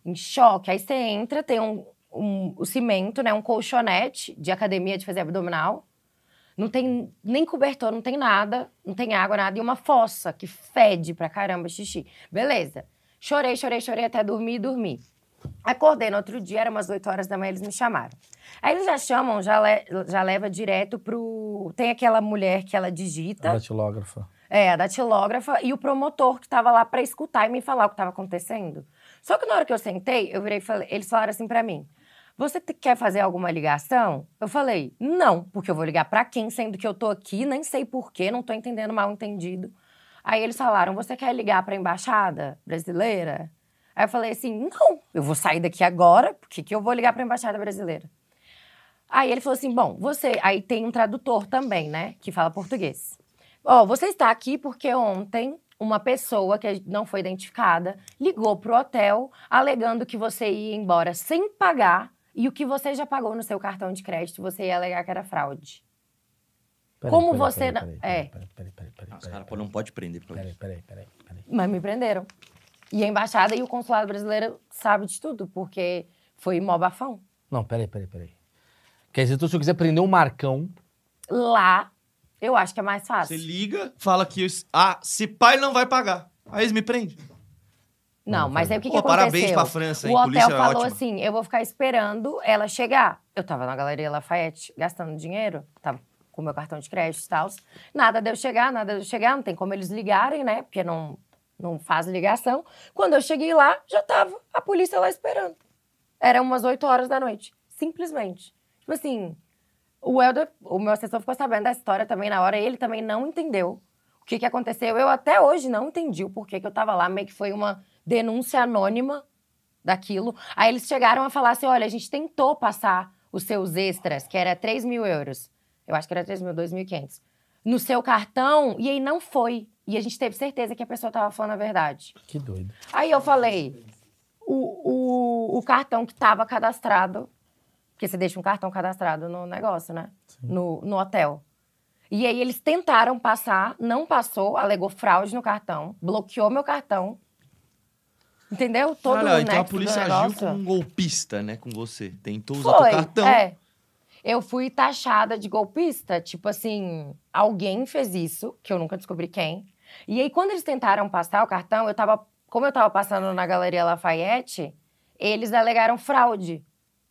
em choque. Aí você entra, tem um, um- o cimento, né? Um colchonete de academia de fazer abdominal. Não tem nem cobertor, não tem nada, não tem água, nada. E uma fossa que fede pra caramba xixi. Beleza. Chorei, chorei, chorei até dormir e dormi. Acordei no outro dia, era umas 8 horas da manhã, eles me chamaram. Aí eles já chamam, já, le- já leva direto pro. Tem aquela mulher que ela digita, A datilógrafa. é, a datilógrafa, e o promotor que tava lá pra escutar e me falar o que tava acontecendo. Só que na hora que eu sentei, eu virei e falei, eles falaram assim pra mim: Você quer fazer alguma ligação? Eu falei, não, porque eu vou ligar pra quem, sendo que eu tô aqui, nem sei porquê, não tô entendendo mal entendido. Aí eles falaram, você quer ligar pra embaixada brasileira? Aí eu falei assim, não, eu vou sair daqui agora, porque que eu vou ligar pra embaixada brasileira? Aí ele falou assim, bom, você... Aí tem um tradutor também, né, que fala português. Ó, você está aqui porque ontem uma pessoa que não foi identificada ligou pro hotel alegando que você ia embora sem pagar e o que você já pagou no seu cartão de crédito você ia alegar que era fraude. Peraí, Como peraí, você peraí, não- peraí, é. Peraí, peraí, peraí, peraí, Os peraí, caras não pode prender por Peraí, isso. peraí, peraí, peraí. Mas me prenderam. E a embaixada e o consulado brasileiro sabe de tudo, porque foi mó bafão. Não, peraí, peraí, peraí. Quer dizer, então, se eu quiser prender um Marcão, Lá, eu acho que é mais Você fácil. liga, fala que. Ah, se pai não vai pagar. Aí eles me prendem. Não, mas aí o que, que Pô, aconteceu? parabéns pra França, hein? O hotel Polícia é falou ótima. assim: eu vou ficar esperando ela chegar. Eu tava na Galeria Lafayette gastando dinheiro, tava com meu cartão de crédito e tal. Nada deu chegar, nada deu chegar, não tem como eles ligarem, né? Porque não, não faz ligação. Quando eu cheguei lá, já tava a polícia lá esperando. Era umas 8 horas da noite. Simplesmente. Tipo assim, o Helder, o meu assessor ficou sabendo da história também na hora, e ele também não entendeu o que, que aconteceu. Eu até hoje não entendi o porquê que eu tava lá, meio que foi uma denúncia anônima daquilo. Aí eles chegaram a falar assim: olha, a gente tentou passar os seus extras, que era 3 mil euros. Eu acho que era 3 mil, 2.500. No seu cartão, e aí não foi. E a gente teve certeza que a pessoa tava falando a verdade. que doido. Aí eu falei, o, o, o cartão que estava cadastrado, porque você deixa um cartão cadastrado no negócio, né? No, no hotel. E aí eles tentaram passar, não passou, alegou fraude no cartão, bloqueou meu cartão. Entendeu? Todo Olha, o então a polícia agiu como um golpista, né? Com você. Tentou usar Foi, teu cartão. é. Eu fui taxada de golpista, tipo assim, alguém fez isso, que eu nunca descobri quem. E aí, quando eles tentaram passar o cartão, eu tava. Como eu tava passando na Galeria Lafayette, eles alegaram fraude.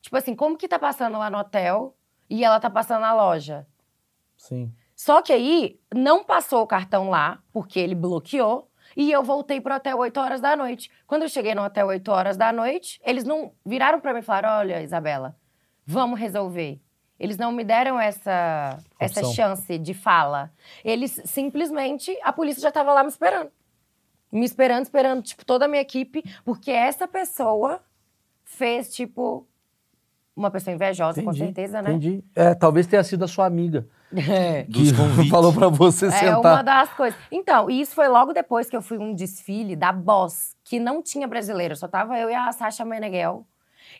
Tipo assim, como que tá passando lá no hotel e ela tá passando na loja? Sim. Só que aí não passou o cartão lá, porque ele bloqueou, e eu voltei pro hotel 8 horas da noite. Quando eu cheguei no hotel 8 horas da noite, eles não viraram pra mim e falaram: olha, Isabela, vamos resolver. Eles não me deram essa, essa chance de fala. Eles simplesmente, a polícia já tava lá me esperando. Me esperando, esperando, tipo, toda a minha equipe, porque essa pessoa fez, tipo, uma pessoa invejosa, com Entendi, certeza, né? Entendi. É, talvez tenha sido a sua amiga É. Dos que convites. falou pra você É sentar. uma das coisas. Então, e isso foi logo depois que eu fui um desfile da Boss, que não tinha brasileiro, só tava eu e a Sasha Meneghel.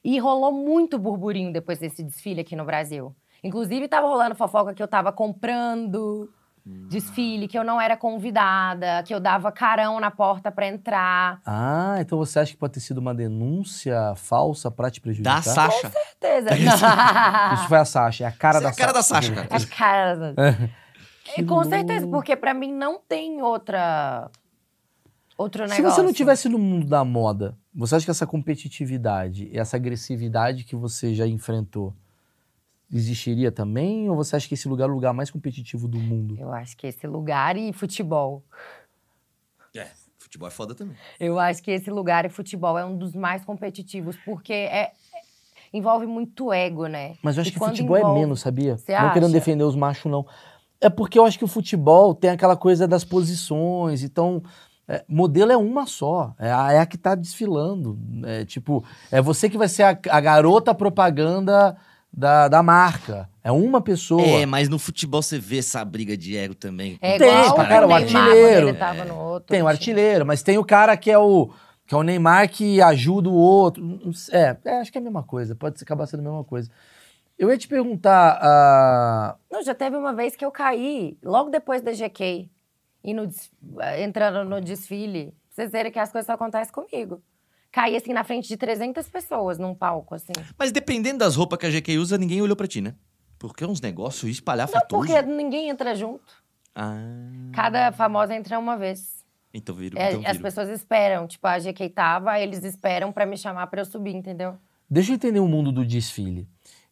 E rolou muito burburinho depois desse desfile aqui no Brasil. Inclusive, tava rolando fofoca que eu tava comprando desfile, que eu não era convidada, que eu dava carão na porta pra entrar. Ah, então você acha que pode ter sido uma denúncia falsa pra te prejudicar? Da Sasha. Certeza. Isso foi a Sasha, é a cara Essa da é a cara da Sasha. Sasha, cara. As caras. Que É, com certeza, porque pra mim não tem outra. Outro Se negócio. você não tivesse no mundo da moda, você acha que essa competitividade e essa agressividade que você já enfrentou existiria também? Ou você acha que esse lugar é o lugar mais competitivo do mundo? Eu acho que esse lugar e futebol. É, futebol é foda também. Eu acho que esse lugar e futebol é um dos mais competitivos, porque é, é- envolve muito ego, né? Mas eu acho E que futebol é envolve- menos, sabia? Você não querendo acha? defender os machos, não. É porque eu acho que o futebol tem aquela coisa das posições, então. é, modelo é uma só, é a, é a que tá desfilando. É, tipo, é você que vai ser a, a garota propaganda da, da marca. É uma pessoa. É, mas no futebol você vê essa briga de ego também. É Tem, igual o cara, o artilheiro. No outro Tem o artilheiro, mas tem o cara que é o que é o Neymar que ajuda o outro. É, é, acho que é a mesma coisa. Pode acabar sendo a mesma coisa. Eu ia te perguntar, ah, Não, já teve uma vez que eu caí, logo depois da GK, e no des- entrando no desfile. Pra vocês verem que as coisas só acontecem comigo. Caí, assim, na frente de 300 pessoas num palco, assim. Mas dependendo das roupas que a GQ usa, ninguém olhou pra ti, né? Porque é uns negócios Não, espalhafatosos. porque ninguém entra junto. Ah, Cada famosa entra uma vez. então viro, É, então as viro. pessoas esperam. Tipo, a GK tava, eles esperam pra me chamar pra eu subir, entendeu? deixa eu entender o mundo do desfile.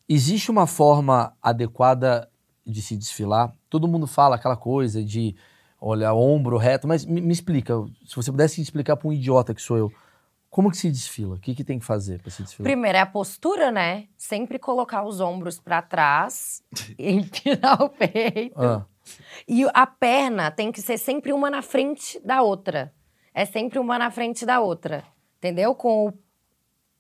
Existe uma forma adequada de se desfilar? Todo mundo fala aquela coisa de, olha, ombro reto, mas me, me explica, se você pudesse explicar para um idiota que sou eu, Como que se desfila? O que, que tem que fazer para se desfilar? Primeiro é a postura, né? Sempre colocar os ombros pra trás, empinar o peito. Ah, E a perna tem que ser sempre uma na frente da outra. É sempre uma na frente da outra. Entendeu? Com o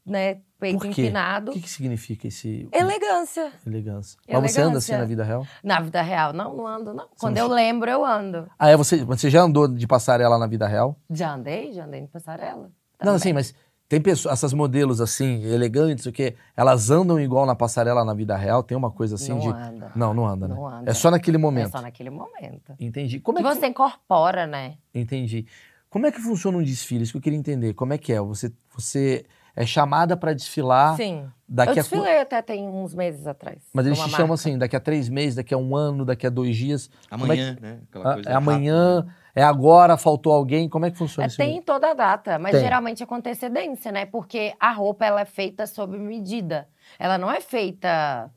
né, peito empinado. O que, que significa esse Elegância. elegância? Mas você anda assim Elegância. na vida real? Na vida real, não, não ando, não. Quando não eu lembro, eu ando. Ah, é você, você já andou de passarela na vida real? Já andei, já andei em passarela. Não, também. assim, mas tem pessoas, essas modelos assim, elegantes, o quê? Elas andam igual na passarela na vida real? Tem uma coisa assim Não de. anda. Não, não anda, né? Não anda. É só naquele É momento. só naquele momento. Entendi. Como é Que que você incorpora, né? Entendi. Como é que funciona um desfile? Isso que eu queria entender. Como é que é? Você, você é chamada para desfilar Sim. daqui eu a. desfilei até tem uns meses atrás. Mas eles te chamam marca. assim, daqui a três meses, daqui a um ano, daqui a dois dias. É Amanhã, né? Aquela Ah, coisa é amanhã, é agora, faltou alguém. Como é que funciona É, isso? tem toda a data, mas Tem. geralmente é com antecedência, né? Porque a roupa ela é feita sob medida. Ela não é feita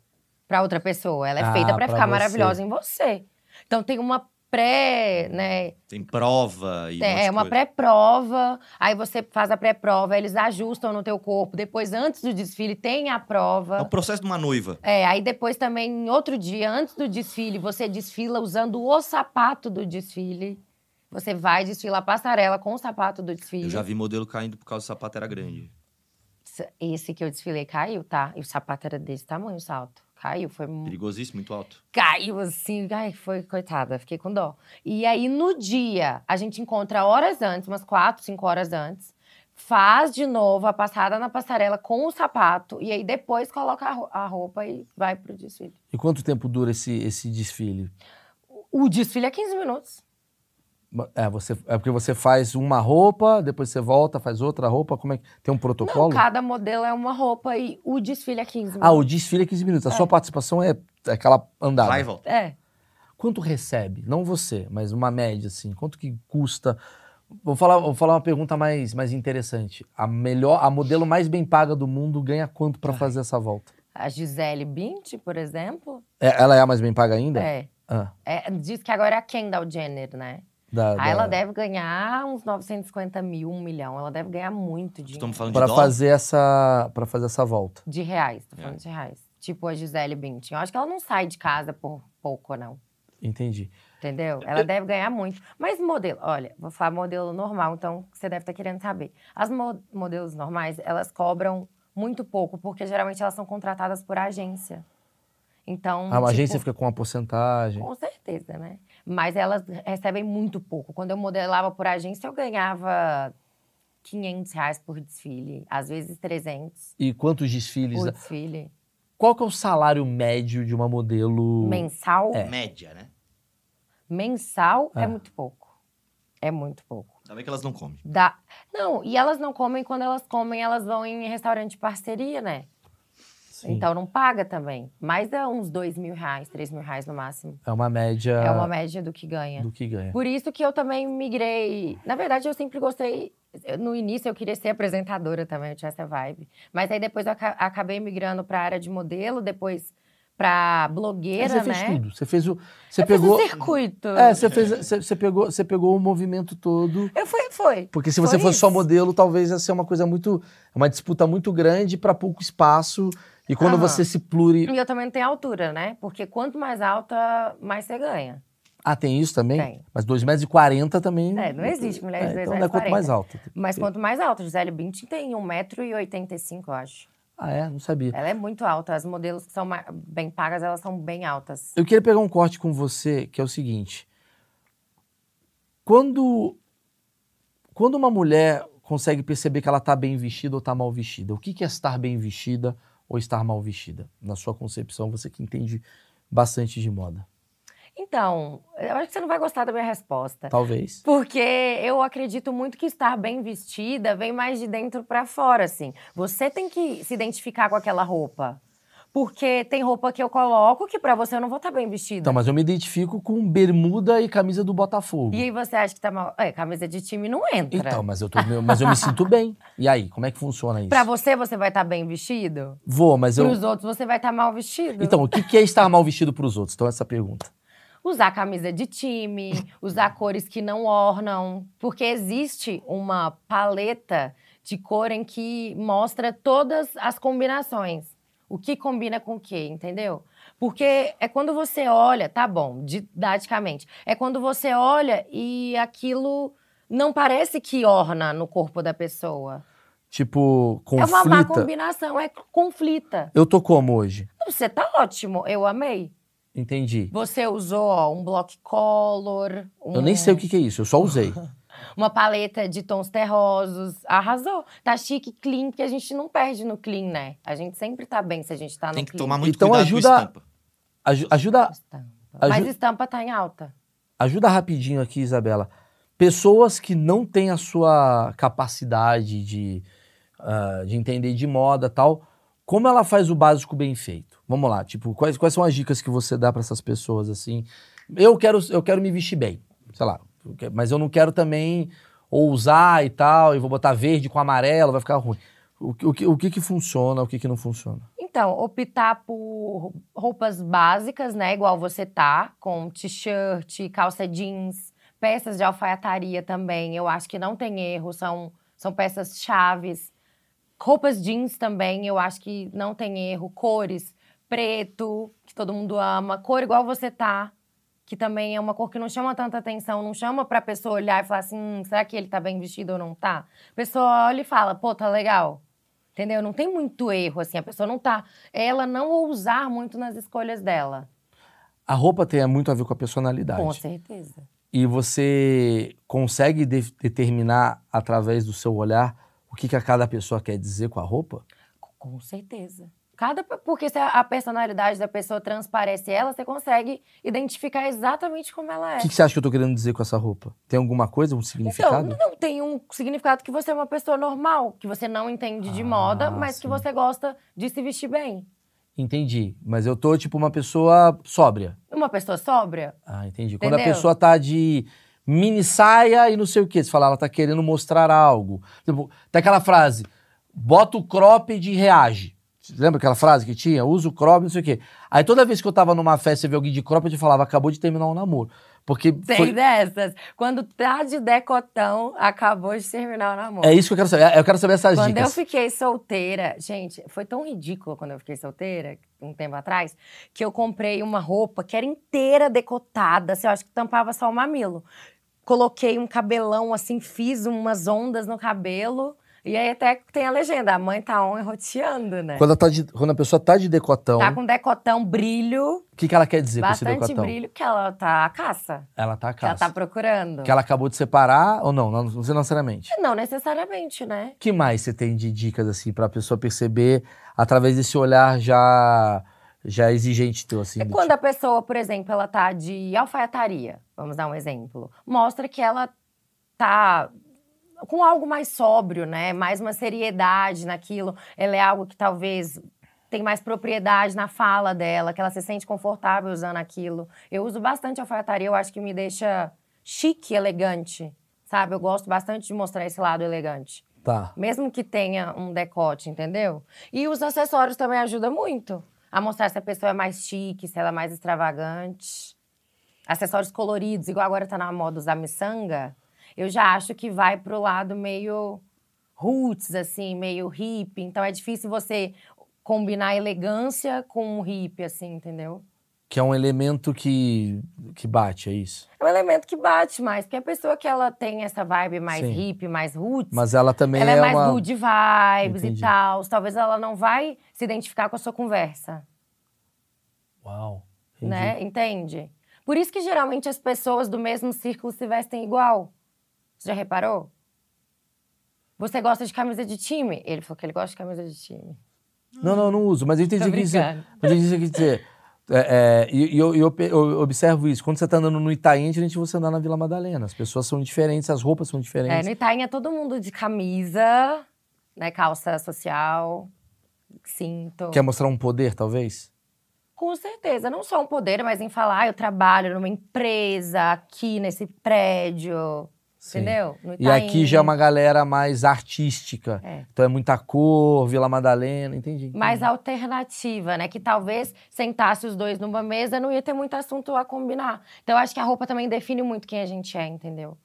para outra pessoa, ela é Ah, feita para pra ficar você. maravilhosa em você. Então tem uma pré, né? Tem prova e um de é uma pré-prova, aí você faz a pré-prova, eles ajustam no teu corpo. Depois, antes do desfile, tem a É prova. o processo de uma noiva. É, aí depois também, outro dia, antes do desfile, você desfila usando o sapato do desfile. Você vai desfilar a passarela com o sapato do desfile. Eu já vi modelo caindo por causa do sapato era grande. Esse que eu desfilei caiu, tá? E o sapato era desse tamanho, o salto. Caiu, foi Perigosíssimo, muito alto. caiu assim, ai, foi coitada, fiquei com dó. E aí no dia, a gente encontra horas antes, umas quatro, cinco horas antes, faz de novo a passada na passarela com o sapato e aí depois coloca a roupa e vai pro desfile. E quanto tempo dura esse, esse desfile? O desfile é 15 minutos. É, você, é porque você faz uma roupa, depois você volta, faz outra roupa. Como é que. Tem um Não, protocolo? cada modelo é uma roupa e o desfile é 15 minutos. Ah, o desfile é 15 minutos. A sua participação é aquela andada. Vai e volta. É. Quanto recebe? Não você, mas uma média, assim. Quanto que custa? Vou falar, vou falar uma pergunta mais, mais interessante. A melhor, a modelo mais bem paga do mundo ganha quanto pra fazer essa volta? A Gisele Bündchen, por exemplo, É- ela é a mais bem paga ainda? é. Ah, é. Diz que agora é a Kendall Jenner, né? Da, Aí da- Ah, ela deve ganhar uns 950 mil, um milhão. Ela deve ganhar muito dinheiro. Estamos falando Pra de dólar? fazer essa, para fazer essa volta. De reais, tô É. falando de reais. Tipo a Gisele Bündchen. Eu acho que ela não sai de casa por pouco, não. Entendi. Entendeu? Ela deve ganhar muito. Mas modelo, olha, vou falar modelo normal, então você deve estar querendo saber. As mo- modelos normais, elas cobram muito pouco, porque geralmente elas são contratadas por agência. Então. Ah, a tipo, agência fica com uma porcentagem. Com certeza, né? Mas elas recebem muito pouco. Quando eu modelava por agência, eu ganhava 500 reais por desfile, às vezes 300 E quantos desfiles? por desfile. Qual que é o salário médio de uma modelo? Mensal? Média, né? Mensal é. É. muito pouco. É muito pouco. Ainda bem que elas não comem. Dá... Não, e elas não comem, quando elas comem, elas vão em restaurante de parceria, né? Sim. Então não paga também. Mas é uns dois mil reais, três mil reais no máximo. É uma média É uma média do que ganha. do que ganha. Por isso que eu também migrei. Na verdade, eu sempre gostei. No início, eu queria ser apresentadora também, eu tinha essa vibe. Mas aí depois eu aca- acabei migrando para a área de modelo, depois para blogueira, você fez né? tudo. Você fez o. Você Eu fiz pegou. o circuito. É, você fez. Você, você pegou, você pegou o movimento todo. Eu fui, foi. Porque se você Foi fosse só isso. modelo, talvez ia ser uma coisa muito. Uma disputa muito grande para pouco espaço. E quando Aham. você se pluri. E eu também não tenho altura, né? Porque quanto mais alta, mais você ganha. Ah, tem isso também? Tem. Mas 2,40 metros também. É, não existe mulher de É, 2,40 Então não é quanto mais alto. Mas quanto mais alta, Gisele Bündchen tem 1,85m, eu acho. Ah, é? Não sabia. Ela é muito alta. As modelos que são bem pagas, elas são bem altas. Eu queria pegar um corte com você, que é o seguinte. Quando, quando uma mulher consegue perceber que ela está bem vestida ou está mal vestida, o que que é estar bem vestida ou estar mal vestida? Na sua concepção, você que entende bastante de moda. Então, eu acho que você não vai gostar da minha resposta. Talvez. Porque eu acredito muito que estar bem vestida vem mais de dentro pra fora, assim. Você tem que se identificar com aquela roupa. Porque tem roupa que eu coloco que pra você eu não vou estar bem vestida. Então, mas eu me identifico com bermuda e camisa do Botafogo. E aí você acha que tá mal. É, camisa de time não entra. Então, mas eu, tô, mas eu me sinto bem. E aí, como é que funciona isso? Pra você, você vai estar bem vestido? Vou, mas eu. Pros outros, você vai estar mal vestido? Então, o que que é estar mal vestido para os outros? Então, essa pergunta. usar camisa de time, usar cores que não ornam, porque existe uma paleta de cor em que mostra todas as combinações. O que combina com o que, entendeu? Porque é quando você olha, tá bom, didaticamente, é quando você olha e aquilo não parece que orna no corpo da pessoa. Tipo, É uma má conflita. combinação, é conflita. Eu tô como hoje? Você tá ótimo, eu amei. Entendi. Você usou ó, um block color, um- Eu nem sei o que, que é isso, eu só usei. uma paleta de tons terrosos. Arrasou. Tá chique, clean, porque a gente não perde no clean, né? A gente sempre tá bem se a gente tá no Tem que clean. tomar muito Então cuidado ajuda- com estampa. Aju- ajuda, Estampa. Mas estampa tá em alta. ajuda rapidinho aqui, Isabela. Pessoas que não têm a sua capacidade de, ah, de entender de moda e tal, como ela faz o básico bem feito? Vamos lá, tipo, quais, quais são as dicas que você dá para essas pessoas assim? Eu quero, eu quero me vestir bem, sei lá, mas eu não quero também ousar e tal, e vou botar verde com amarelo, vai ficar ruim. O, o que que funciona, o que que não funciona? Então, optar por roupas básicas, né? Igual você tá, com t-shirt, calça jeans, peças de alfaiataria também. Eu acho que não tem erro, são, são peças chaves. Roupas jeans também, eu acho que não tem erro. Cores, preto, que todo mundo ama. Cor igual você tá, que também é uma cor que não chama tanta atenção, não chama pra pessoa olhar e falar assim, hum, será que ele tá bem vestido ou não tá? A pessoa olha e fala, pô, tá legal. Entendeu? Não tem muito erro, assim. A pessoa não tá. Ela não ousar muito nas escolhas dela. A roupa tem muito a ver com a personalidade. Com certeza. E você consegue de- determinar através do seu olhar o que, que a cada pessoa quer dizer com a roupa? Com certeza. Cada, porque se a personalidade da pessoa transparece ela, você consegue identificar exatamente como ela é. O que, que você acha que eu tô querendo dizer com essa roupa? Tem alguma coisa, um Então, significado? não tem um significado que você é uma pessoa normal, que você não entende de Ah, moda, mas sim. que você gosta de se vestir bem. Entendi. Mas eu tô, tipo, uma pessoa sóbria. Uma pessoa sóbria, Ah, entendi. Quando a Entendeu? pessoa tá de mini saia e não sei o quê, você fala, ela tá querendo mostrar algo. Tipo, tem aquela frase, bota o cropped e reage. Lembra aquela frase que tinha? Usa o cropped, não sei o quê. Aí toda vez que eu tava numa festa e via alguém de cropped, eu falava, acabou de terminar um namoro. Porque tem foi- dessas. Quando tá de decotão, acabou de terminar o namoro. é isso que eu quero saber. Eu quero saber essas Quando eu dicas. fiquei solteira, gente, foi tão ridículo quando eu fiquei solteira, um tempo atrás, que eu comprei uma roupa que era inteira decotada, assim, eu acho que tampava só o mamilo. Coloquei um cabelão, assim, fiz umas ondas no cabelo, e aí até tem a legenda, a mãe tá on e roteando, né? Quando, tá de- quando a pessoa tá de decotão, Tá com decotão, brilho, o que, que ela quer dizer com esse bastante decotão? brilho, que ela tá a caça, Ela tá a que ela caça. tá procurando. Que ela acabou de separar ou não? Não, não necessariamente. Não necessariamente, né? O que mais você tem de dicas, assim, pra pessoa perceber através desse olhar já, já exigente teu, assim? É do quando tipo- a pessoa, por exemplo, ela tá de alfaiataria, vamos dar um exemplo, mostra que ela tá com algo mais sóbrio, né? Mais uma seriedade naquilo. Ela é algo que talvez tem mais propriedade na fala dela, que ela se sente confortável usando aquilo. Eu uso bastante alfaiataria, eu acho que me deixa chique, elegante, sabe? Eu gosto bastante de mostrar esse lado elegante. Tá. Mesmo que tenha um decote, entendeu? E os acessórios também ajudam muito a mostrar se a pessoa é mais chique, se ela é mais extravagante. Acessórios coloridos, igual agora tá na moda usar miçanga, eu já acho que vai pro lado meio roots, assim, meio hippie. Então é difícil você combinar elegância com um hippie, assim, entendeu? Que é um elemento que, que bate, é isso? É um elemento que bate mais, porque a pessoa que ela tem essa vibe mais Sim. hippie, mais roots, Mas ela também ela é, é, mais uma... good vibes Entendi. e tal. Talvez ela não vai se identificar com a sua conversa, Uau. entendi. né? Entende? Por isso que geralmente as pessoas do mesmo círculo se vestem igual. Você já reparou? Você gosta de camisa de time? Ele falou que ele gosta de camisa de time. Não, não, não uso, mas eu entendi o que dizer. Mas eu entendi o que dizer. É, é, e eu, eu eu observo isso. Quando você tá andando no Itaim, é diferente de você andar na Vila Madalena. As pessoas são diferentes, as roupas são É, diferentes. no Itaim é todo mundo de camisa, né? Calça social, cinto. Quer mostrar um poder, talvez? Com certeza, não só um poder, mas em falar, ah, eu trabalho numa empresa aqui nesse prédio, Sim. entendeu? E aqui já é uma galera mais artística. É. Então é muita cor, Vila Madalena, entendi. entendi. mais alternativa, né? Que talvez sentasse os dois numa mesa não ia ter muito assunto a combinar. Então eu acho que a roupa também define muito quem a gente é, entendeu?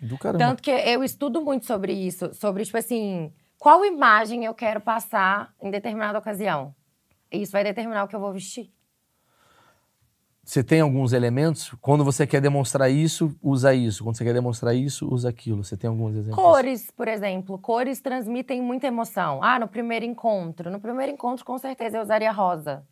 Do caramba. Tanto que eu estudo muito sobre isso, sobre, tipo assim, qual imagem eu quero passar em determinada ocasião. Isso vai determinar o que eu vou vestir. Você tem alguns elementos? Quando você quer demonstrar isso, usa isso. Quando você quer demonstrar isso, usa aquilo. Você tem alguns exemplos? Cores, por exemplo. Cores transmitem muita emoção. Ah, no primeiro encontro. No primeiro encontro, com certeza, eu usaria rosa.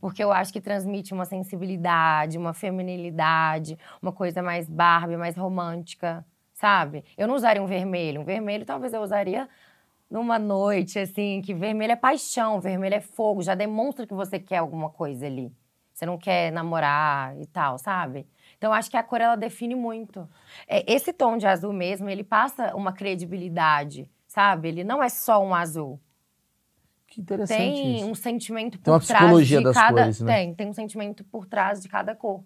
Porque eu acho que transmite uma sensibilidade, uma feminilidade, uma coisa mais Barbie, mais romântica, sabe? Eu não usaria um vermelho. Um vermelho talvez eu usaria numa noite, assim, que vermelho é paixão, vermelho é fogo, já demonstra que você quer alguma coisa ali. Você não quer namorar e tal, sabe? Então, acho que a cor, ela define muito. É, esse tom de azul mesmo, ele passa uma credibilidade, sabe? Ele não é só um azul. Que interessante Tem isso. um sentimento por Tem uma trás psicologia de das cada... cores, né? Tem, tem um sentimento por trás de cada cor.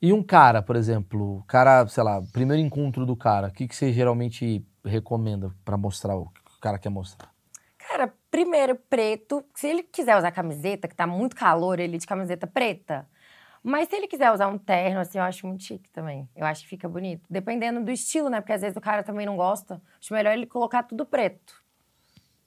E um cara, por exemplo, cara, sei lá, primeiro encontro do cara, o que, que você geralmente recomenda pra mostrar o que o cara quer mostrar? Primeiro preto. Se ele quiser usar camiseta, que tá muito calor, ele de camiseta preta. Mas se ele quiser usar um terno, assim, eu acho muito chique também. Eu acho que fica bonito. Dependendo do estilo, né? Porque às vezes o cara também não gosta. Acho melhor ele colocar tudo preto.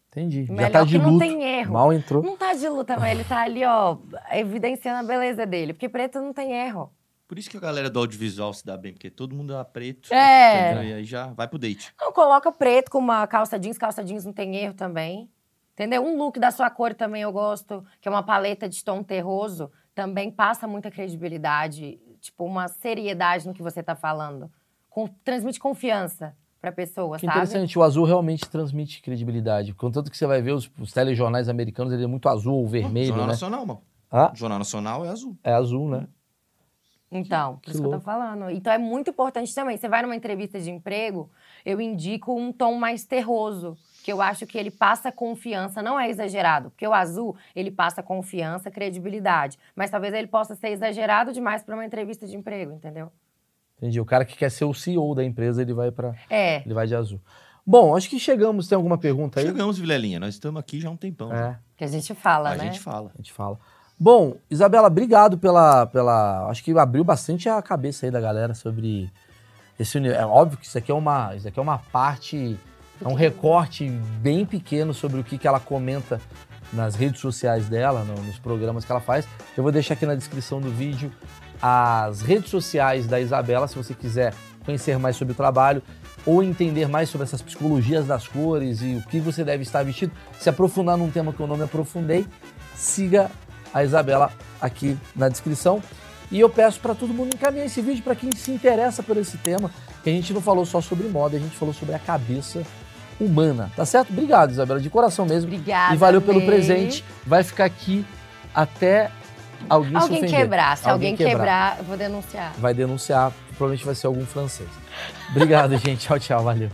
Entendi. Já Melhor tá de que não luto. tem erro. Mal entrou. Não tá de luta, mas ele tá ali, ó, evidenciando a beleza dele. Porque preto não tem erro. Por isso que a galera do audiovisual se dá bem, porque todo mundo é preto. É. entendeu? E aí já vai pro date. Não, coloca preto com uma calça jeans. Calça jeans não tem erro também. Entendeu? Um look da sua cor também eu gosto, que é uma paleta de tom terroso. Também passa muita credibilidade, tipo, uma seriedade no que você tá falando. Com- transmite confiança pra pessoa, Que sabe? interessante, o azul realmente transmite credibilidade. Contanto que você vai ver os, os telejornais americanos, ele é muito azul ou vermelho, Jornal né? Nacional, mano. Ah, Jornal Nacional é azul. é azul, né? Então, por Que isso que eu tô falando. Então é muito importante também. Você vai numa entrevista de emprego, eu indico um tom mais terroso, que eu acho que ele passa confiança, não é exagerado, porque o azul, ele passa confiança, credibilidade, mas talvez ele possa ser exagerado demais para uma entrevista de emprego, entendeu? Entendi. O cara que quer ser o CEO da empresa, ele vai para É. ele vai de azul. Bom, acho que chegamos. Tem alguma pergunta aí? Chegamos, Vilelinha. Nós estamos aqui já há um tempão. já. É, Que a gente fala, A né? gente fala. a gente fala. Bom, Isabela, obrigado pela, pela. Acho que abriu bastante a cabeça aí da galera sobre esse universo. É óbvio que isso aqui é uma, isso aqui é uma parte, é um recorte bem pequeno sobre o que, que ela comenta nas redes sociais dela, no- nos programas que ela faz. Eu vou deixar aqui na descrição do vídeo as redes sociais da Isabela, se você quiser conhecer mais sobre o trabalho ou entender mais sobre essas psicologias das cores e o que você deve estar vestido, se aprofundar num tema que eu não me aprofundei, siga a Isabela aqui na descrição. E eu peço para todo mundo encaminhar esse vídeo para quem se interessa por esse tema, que a gente não falou só sobre moda, a gente falou sobre a cabeça humana, tá certo? Obrigado, Isabela, de coração mesmo. Obrigada. E valeu pelo presente. Vai ficar aqui até alguém, se Alguém ofender. quebrar. Se alguém, quebrar, eu vou denunciar. Vai denunciar, provavelmente vai ser algum francês. Obrigado, gente. Tchau, tchau. Valeu.